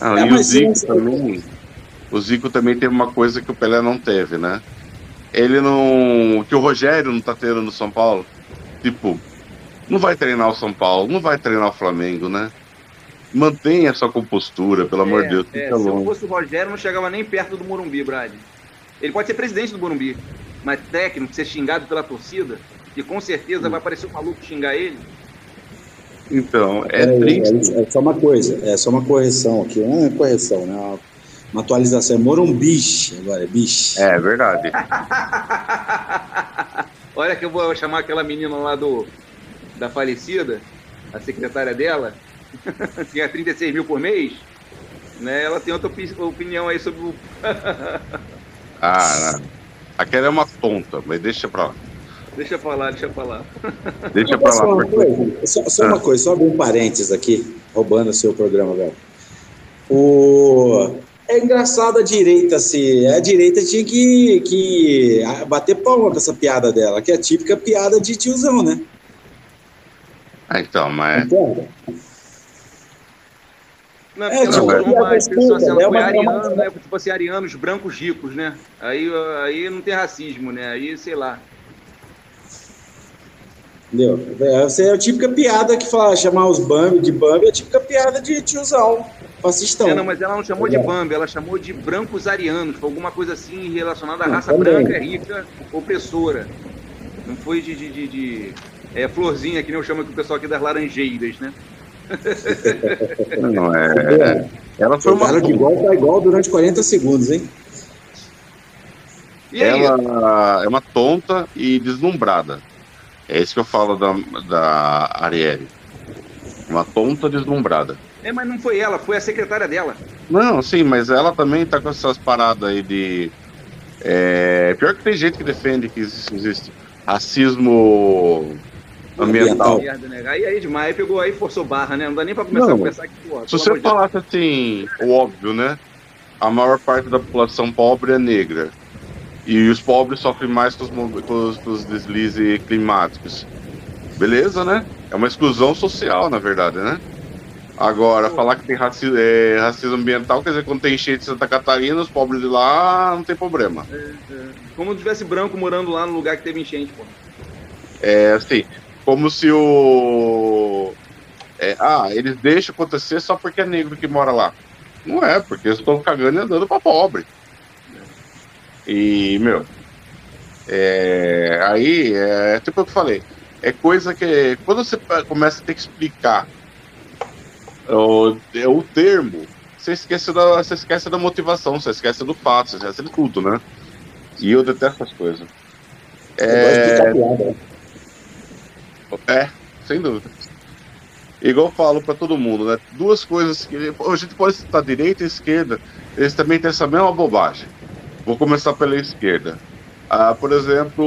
Ah, É, e o Zico também. O Zico também teve uma coisa que o Pelé não teve, né? Ele não. que o Rogério não tá tendo no São Paulo. Tipo, não vai treinar o São Paulo, não vai treinar o Flamengo, né? Mantenha a sua compostura, pelo amor de Deus, É, se eu longe. fosse o Rogério, não chegava nem perto do Morumbi, Brad. Ele pode ser presidente do Morumbi, mas técnico, ser xingado pela torcida, e com certeza vai aparecer um maluco xingar ele. Então, é Peraí, triste. É, é só uma coisa, é só uma correção aqui, não é correção, né? Uma, atualização. É Morumbi agora, é bicho. É verdade. Olha que eu vou chamar aquela menina lá do da falecida, a secretária dela, que é 36 mil por mês, né? Ela tem outra opi- opinião aí sobre o. Ah, aquela é uma tonta, mas deixa pra lá. deixa eu falar, deixa eu falar. Deixa pra lá. uma porque- coisa? Só, só Ah. uma coisa, só abrir um parênteses aqui, roubando o seu programa, velho. O... É engraçado a direita, assim. A direita tinha que, que bater palma pra essa piada dela, que é a típica piada de tiozão, né? Ah, então, mas. Concorda? Não, É, tipo, desculpa, pessoa, assim, ela é foi uma- ariano, né? Tipo assim, arianos brancos ricos, né? Aí, aí não tem racismo, né? Aí, sei lá. Entendeu? É, Essa é a típica piada que fala, chamar os Bambi de Bambi, é a típica piada de tiozão, fascistão. É, não, mas ela não chamou de É. Bambi, ela chamou de brancos arianos, foi alguma coisa assim relacionada à Não, raça também. branca, rica, opressora. Não foi de, de, de, de- é, florzinha, que nem eu chamo aqui o pessoal aqui das laranjeiras, né? Não, é. Ela foi uma. De igual para igual durante 40 segundos, hein? E aí? Ela é uma tonta e deslumbrada. É isso que eu falo da, da Arielle. Uma tonta deslumbrada. É, mas não foi ela, foi a secretária dela. Não, sim, mas ela também tá com essas paradas aí de. É, pior que tem gente que defende que isso existe racismo ambiental. Merda, né? Aí, aí demais, aí pegou aí, forçou barra, né? Não dá nem pra começar Não. a conversar aqui, porra. Se você Deus. falasse assim, o óbvio, né? A maior parte da população pobre é negra. E os pobres sofrem mais com os, com os- com os deslizes climáticos. Beleza, né? É uma exclusão social, na verdade, né? Agora, falar que tem raci é, racismo ambiental, quer dizer, quando tem enchente em Santa Catarina, os pobres de lá não tem problema. É, é. Como se tivesse branco morando lá no lugar que teve enchente, pô. É assim, como se o. é, ah, eles deixam acontecer só porque é negro que mora lá. Não é, porque eles estão cagando e andando pra pobre. E, meu. É, aí, é tipo o que eu falei. É coisa que. Quando você começa a ter que explicar o, é o termo, você esquece, da, você esquece da motivação, você esquece do fato, você esquece de tudo, né? E eu detesto essas coisas. É, é, sem dúvida. Igual eu falo pra todo mundo, né? Duas coisas que. A gente pode citar direita e esquerda, eles também têm essa mesma bobagem. Vou começar pela esquerda. Ah, por exemplo,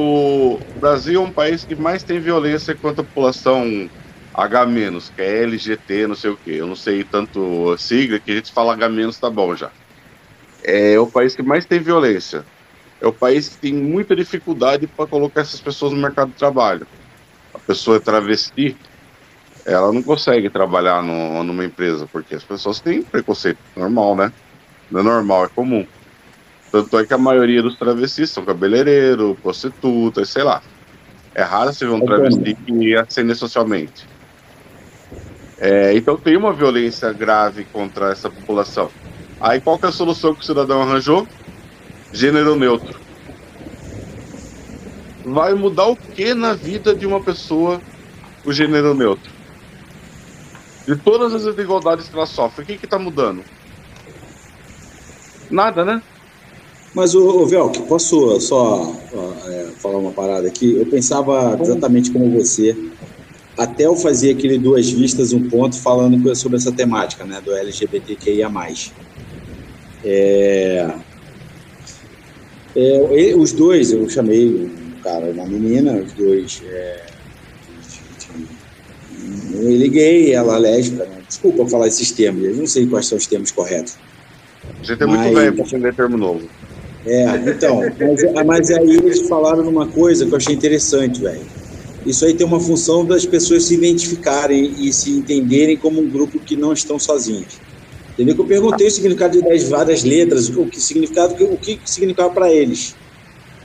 o Brasil é um país que mais tem violência contra a população H-, que é LGT, não sei o que. Eu não sei tanto sigla que a gente fala H- tá bom já. É o país que mais tem violência. É o país que tem muita dificuldade para colocar essas pessoas no mercado de trabalho. A pessoa é travesti, ela não consegue trabalhar no- numa empresa, porque as pessoas têm preconceito. Normal, né? Não é normal, é comum. Tanto é que a maioria dos travestis são cabeleireiro, prostituta, sei lá. É raro você ver um travesti que ascender socialmente. É, então tem uma violência grave contra essa população. Aí qual que é a solução que o cidadão arranjou? Gênero neutro. Vai mudar o que na vida de uma pessoa o gênero neutro? De todas as desigualdades que ela sofre, o que que tá mudando? Nada, né? Mas, ô Velk, posso só ó, é, falar uma parada aqui? Eu pensava exatamente como você. Até eu fazer aquele Duas Vistas, um ponto, falando sobre essa temática, né, do LGBTQIA+. É, é, os dois, eu chamei um cara e uma menina, os dois... É, ele gay, ela lésbica, né? Desculpa falar esses termos, eu não sei quais são os termos corretos. A gente é muito Mas- velho pra aprender termo novo. É, então, mas, mas aí eles falaram numa coisa que eu achei interessante, velho. Isso aí tem uma função das pessoas se identificarem e se entenderem como um grupo que não estão sozinhos. Entendeu? Que eu perguntei o significado das várias letras, o que significado, o que significava para eles.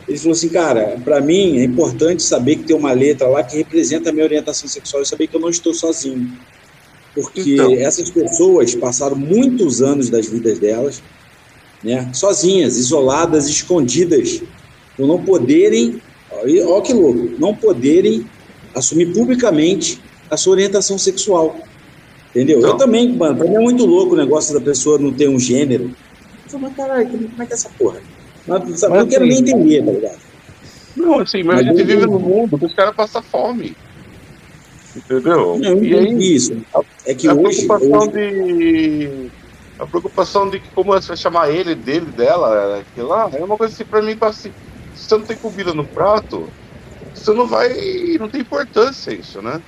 Ele falou assim, cara, para mim é importante saber que tem uma letra lá que representa a minha orientação sexual e saber que eu não estou sozinho. Porque essas pessoas passaram muitos anos das vidas delas né, sozinhas, isoladas, escondidas, por não poderem, olha que louco, não poderem assumir publicamente a sua orientação sexual. Entendeu? Eu também, mano, pra mim é muito louco o negócio da pessoa não ter um gênero. Eu falo, mas caralho, como é que é essa porra? Mas, sabe, Mas não quero assim- nem entender, tá ligado? Não, assim, mas, Mas a gente eu- vive num mundo que os caras passam fome. Entendeu? Não, eu e aí, isso. É que a hoje- preocupação de. A preocupação de como você vai chamar ele, dele, dela, aquilo lá, é uma coisa assim pra mim assim, se você não tem comida no prato, você não vai. não tem importância isso, né?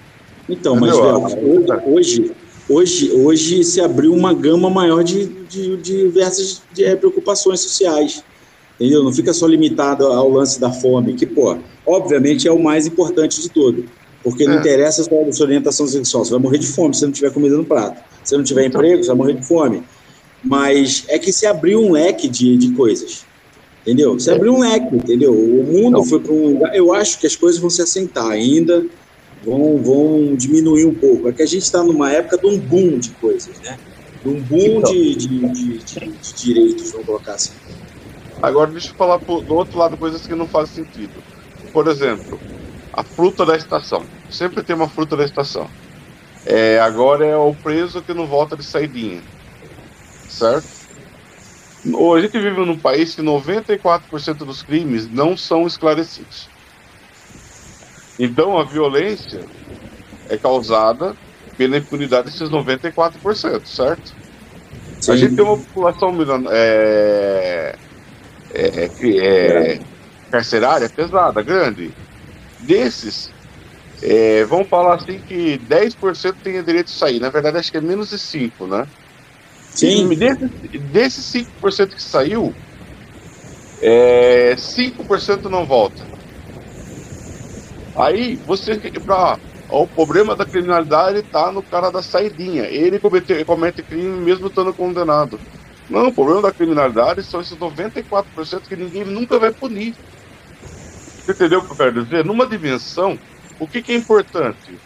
Então, mas Entendeu? Velho, hoje, hoje, hoje se abriu uma gama maior de, de, de diversas de, eh, preocupações sociais. Entendeu? Não fica só limitado ao lance da fome, que, pô, obviamente é o mais importante de tudo. Porque não É. interessa só a sua orientação sexual, você vai morrer de fome se não tiver comida no prato. Se não tiver emprego, você vai morrer de fome. Mas é que se abriu um leque de, de coisas. Entendeu? Se abriu um leque, entendeu? O mundo foi para um lugar. Eu acho que as coisas vão se assentar ainda, vão, vão diminuir um pouco. É que a gente está numa época de um boom de coisas, né? De um boom de, de, de, de- de direitos, vamos colocar assim. Agora deixa eu falar pro- do outro lado coisas que não fazem sentido. Por exemplo, a fruta da estação. Sempre tem uma fruta da estação. É, agora é o preso que não volta de saidinha. Certo? A gente vive num país que 94% dos crimes não são esclarecidos. Então a violência é causada pela impunidade desses 94%, certo? A Sim. gente tem uma população é, é, é, é, carcerária pesada, grande. Desses, É, vamos falar assim que 10% tem direito de sair. Na verdade, acho que é menos de 5%, né? Sim. Desse, desses 5% que saiu, é, 5% não volta. Aí você pra, o problema da criminalidade está no cara da saidinha. Ele comete, comete crime mesmo estando condenado. Não, o problema da criminalidade são esses 94% que ninguém nunca vai punir. Você entendeu o que eu quero dizer? Numa dimensão, o que, que é importante?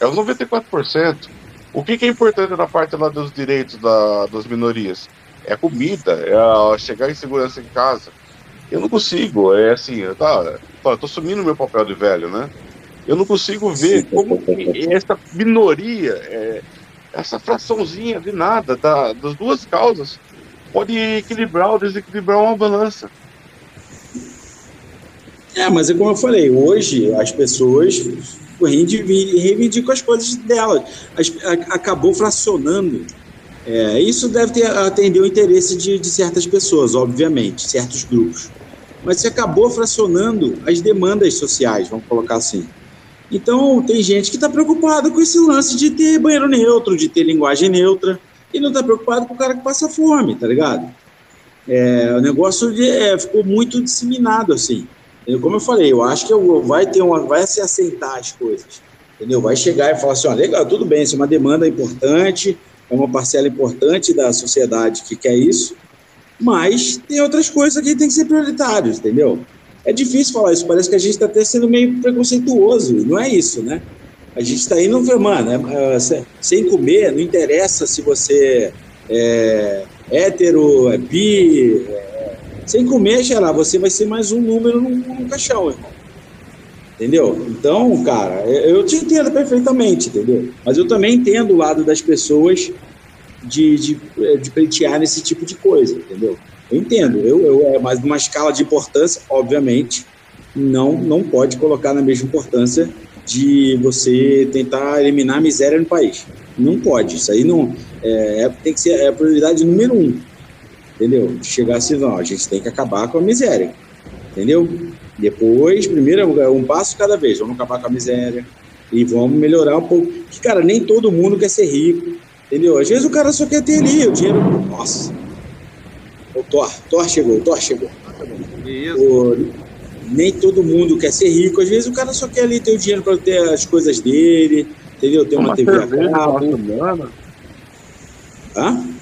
É os 94%. O que, que é importante na parte lá dos direitos da, das minorias? É comida, é chegar em segurança em casa. Eu não consigo, é assim, tá, eu tô assumindo meu papel de velho, né? Eu não consigo ver como essa minoria, é, essa fraçãozinha de nada da, das duas causas pode equilibrar ou desequilibrar uma balança. É, mas é como eu falei, hoje as pessoas reivindicam as coisas delas. Acabou fracionando. É, isso deve ter, atender o interesse de, de certas pessoas, obviamente, certos grupos. Mas se acabou fracionando as demandas sociais, vamos colocar assim. Então, tem gente que está preocupada com esse lance de ter banheiro neutro, de ter linguagem neutra, e não está preocupado com o cara que passa fome, tá ligado? É, o negócio de, é, ficou muito disseminado, assim. Como eu falei, eu acho que vai ter uma, vai se aceitar as coisas, entendeu? Vai chegar e falar assim, ó, legal, tudo bem, isso é uma demanda importante, é uma parcela importante da sociedade que quer isso, mas tem outras coisas que tem que ser prioritárias, entendeu? É difícil falar isso, parece que a gente está até sendo meio preconceituoso, não é isso, né? A gente está indo, mano, é, é, sem comer, não interessa se você é hétero, é bi, é, sem comer, gerar, você vai ser mais um número no, no caixão, irmão. Entendeu? Então, cara, eu te entendo perfeitamente, entendeu? Mas eu também entendo o lado das pessoas de, de, de pleitear nesse tipo de coisa, entendeu? Eu entendo, eu, eu, é mais numa escala de importância, obviamente, não, não pode colocar na mesma importância de você tentar eliminar a miséria no país. Não pode, isso aí não é, é tem que ser é a prioridade número um, entendeu? Chegar assim, não, a gente tem que acabar com a miséria, entendeu? Depois, primeiro, é um passo cada vez, vamos acabar com a miséria e vamos melhorar um pouco. Que, cara, nem todo mundo quer ser rico, entendeu? Às vezes o cara só quer ter ali o dinheiro, nossa, o Thor, Thor chegou, Thor chegou. O, nem todo mundo quer ser rico, às vezes o cara só quer ali ter o dinheiro para ter as coisas dele, entendeu? Ter uma, uma TV a cabo. Hã?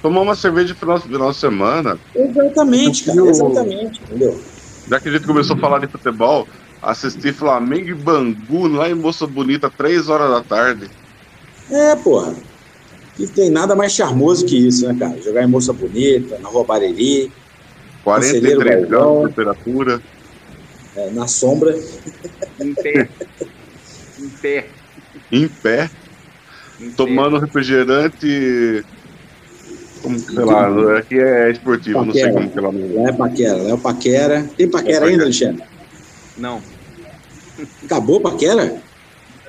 Tomar uma cerveja no final, final de semana. Exatamente, cara, exatamente, entendeu? Já que a gente começou a falar de futebol, assisti Flamengo e Bangu lá em Moça Bonita, três horas da tarde. É, porra. E tem nada mais charmoso que isso, né, cara? Jogar em Moça Bonita, na Rua Bareri. 43 graus de temperatura. É, na sombra. Em pé. em pé. Em pé. Em tomando pé. refrigerante. Como, sei lá, aqui é esportivo, paquera. não sei como que ela não é. paquera, é o paquera. Tem paquera é ainda, Alexandre? Não. Acabou paquera?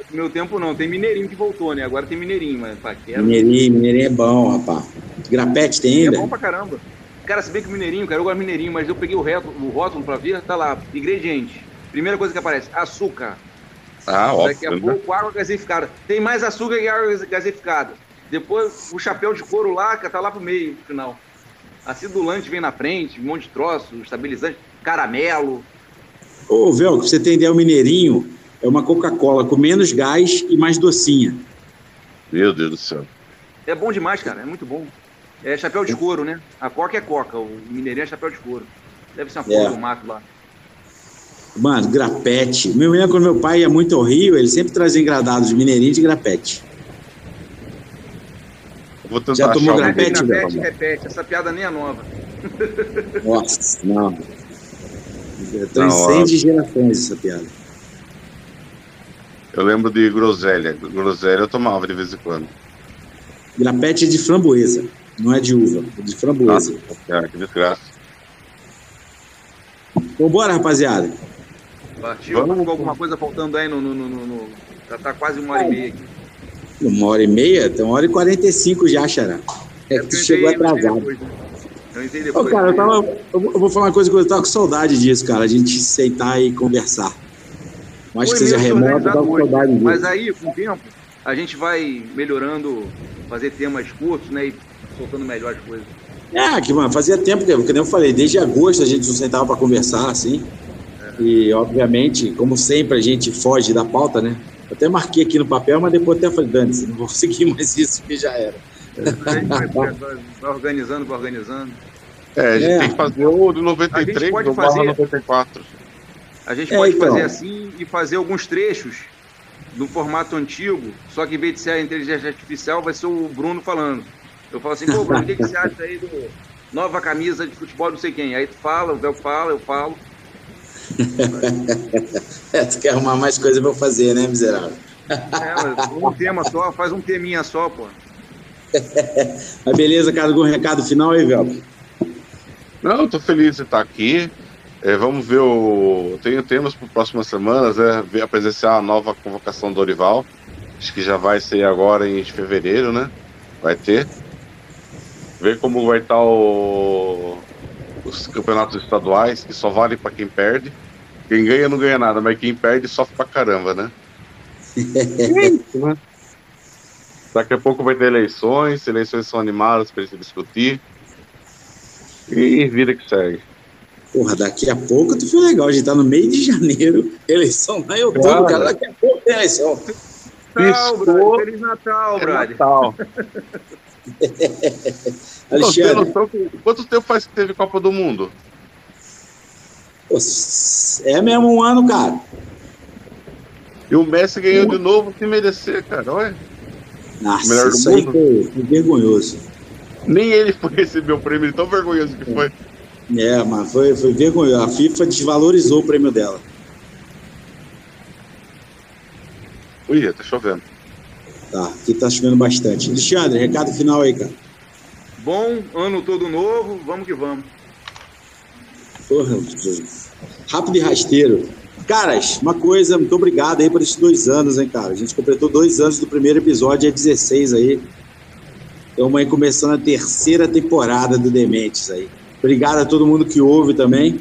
No meu tempo não, tem Mineirinho que voltou, né? Agora tem Mineirinho, mas paquera. Mineirinho, Mineirinho é bom, rapaz. Grapete tem ainda? É bom pra caramba. Cara, se bem que o Mineirinho, cara, eu gosto de Mineirinho, mas eu peguei o, reto, o rótulo pra ver, tá lá, ingrediente. Primeira coisa que aparece, açúcar. Ah, óbvio. Daqui a pouco, água gaseificada. Tem mais açúcar que água gaseificada. Depois, o chapéu de couro lá, que tá lá pro meio, no final. Acidulante vem na frente, um monte de troço, estabilizante, caramelo. Ô, Vel, pra você ter ideia, o Mineirinho é uma Coca-Cola com menos gás e mais docinha. Meu Deus do céu. É bom demais, cara, é muito bom. É chapéu de couro, né? A coca é coca, o mineirinho é chapéu de couro. Deve ser uma é. do mato lá. Mano, grapete. Meu lembro quando meu pai ia muito ao Rio, ele sempre trazia engradados de mineirinho de grapete. Vou tentar Já tomou grapete, grapete, repete. Essa piada nem é nova. Nossa, não. Eu tô em 100 de gerações essa piada. Eu lembro de groselha. Groselha eu tomava de vez em quando. Grapete de framboesa. Não é de uva, é de framboesa. Ah, que desgraça. Vambora, rapaziada. Partiu. Vamos com alguma coisa faltando aí no, no, no, no, Já tá quase uma hora e meia aqui. Uma hora e meia? Tem uma hora e quarenta e cinco já, Xará. É, é que tu chegou atrasado. Depois, né? Eu entrei depois. Ô, cara, eu, tava, eu vou falar uma coisa que eu tava com saudade disso, cara. A gente sentar e conversar. mais Foi que seja remoto, desorganizado dá hoje. saudade disso. Mas aí, com o tempo, a gente vai melhorando, fazer temas curtos, né? E soltando melhor as coisas. É, que, mano, fazia tempo que, nem eu falei, desde agosto a gente não sentava para conversar, assim. E, obviamente, como sempre, a gente foge da pauta, né? Eu até marquei aqui no papel, mas depois até falei, Dani, não vou seguir mais isso, que já era. A gente vai, organizando, vai organizando. É, a gente É. tem que fazer o do A 93 gente pode do barra fazer- 94. A gente É, pode então. fazer assim e fazer alguns trechos no formato antigo, só que em vez de ser a inteligência artificial, vai ser o Bruno falando. Eu falo assim, pô, Bruno, o que, que você acha aí do nova camisa de futebol, não sei quem? Aí tu fala, o Véu fala, eu falo. É, tu quer arrumar mais coisa pra eu fazer, né, miserável? É, mas um tema só, faz um teminha só, pô. Mas beleza, cara, algum recado final aí, Velho? Não, eu tô feliz de estar aqui. É, vamos ver o. Tenho temas para próximas semanas, né? Ver, presenciar a nova convocação do Orival. Acho que já vai ser agora em fevereiro, né? Vai ter. Ver como vai estar o... os campeonatos estaduais, que só valem para quem perde. Quem ganha não ganha nada, mas quem perde sofre pra caramba, né? É isso, né? Daqui a pouco vai ter eleições, eleições são animadas para se discutir. E vida que segue. Porra, daqui a pouco tu foi legal. A gente tá no meio de janeiro, eleição lá em outubro, cara. Daqui a pouco tem eleição. Natal, Piscou. brother. Feliz Natal, É brother. Natal. Não, Alexandre, noção que- quanto tempo faz que teve Copa do Mundo? é mesmo um ano, cara. E o Messi ganhou de novo sem merecer, cara. Olha. Nossa, Melhor do mundo. foi, foi vergonhoso. Nem ele foi receber o prêmio, tão vergonhoso que foi. É, mano, foi, foi vergonhoso. A FIFA desvalorizou o prêmio dela. Ui, tá chovendo. Tá, aqui tá chovendo bastante. Alexandre, recado final aí, cara. Bom, ano todo novo, vamos que vamos. Porra, rápido e rasteiro. Caras, uma coisa, muito obrigado aí por esses dois anos, hein, cara. A gente completou dois anos do primeiro episódio, é 16 aí. Estamos aí começando a terceira temporada do Dementes aí. Obrigado a todo mundo que ouve também.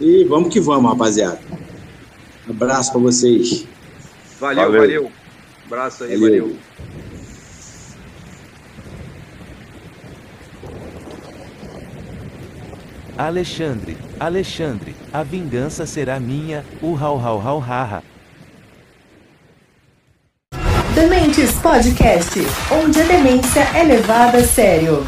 E vamos que vamos, rapaziada. Um abraço pra vocês. Valeu, Valeu. valeu. Abraço aí, Valeu. valeu. Alexandre, Alexandre, a vingança será minha, uh hau hau hau haha. Dementes Podcast, onde a demência é levada a sério.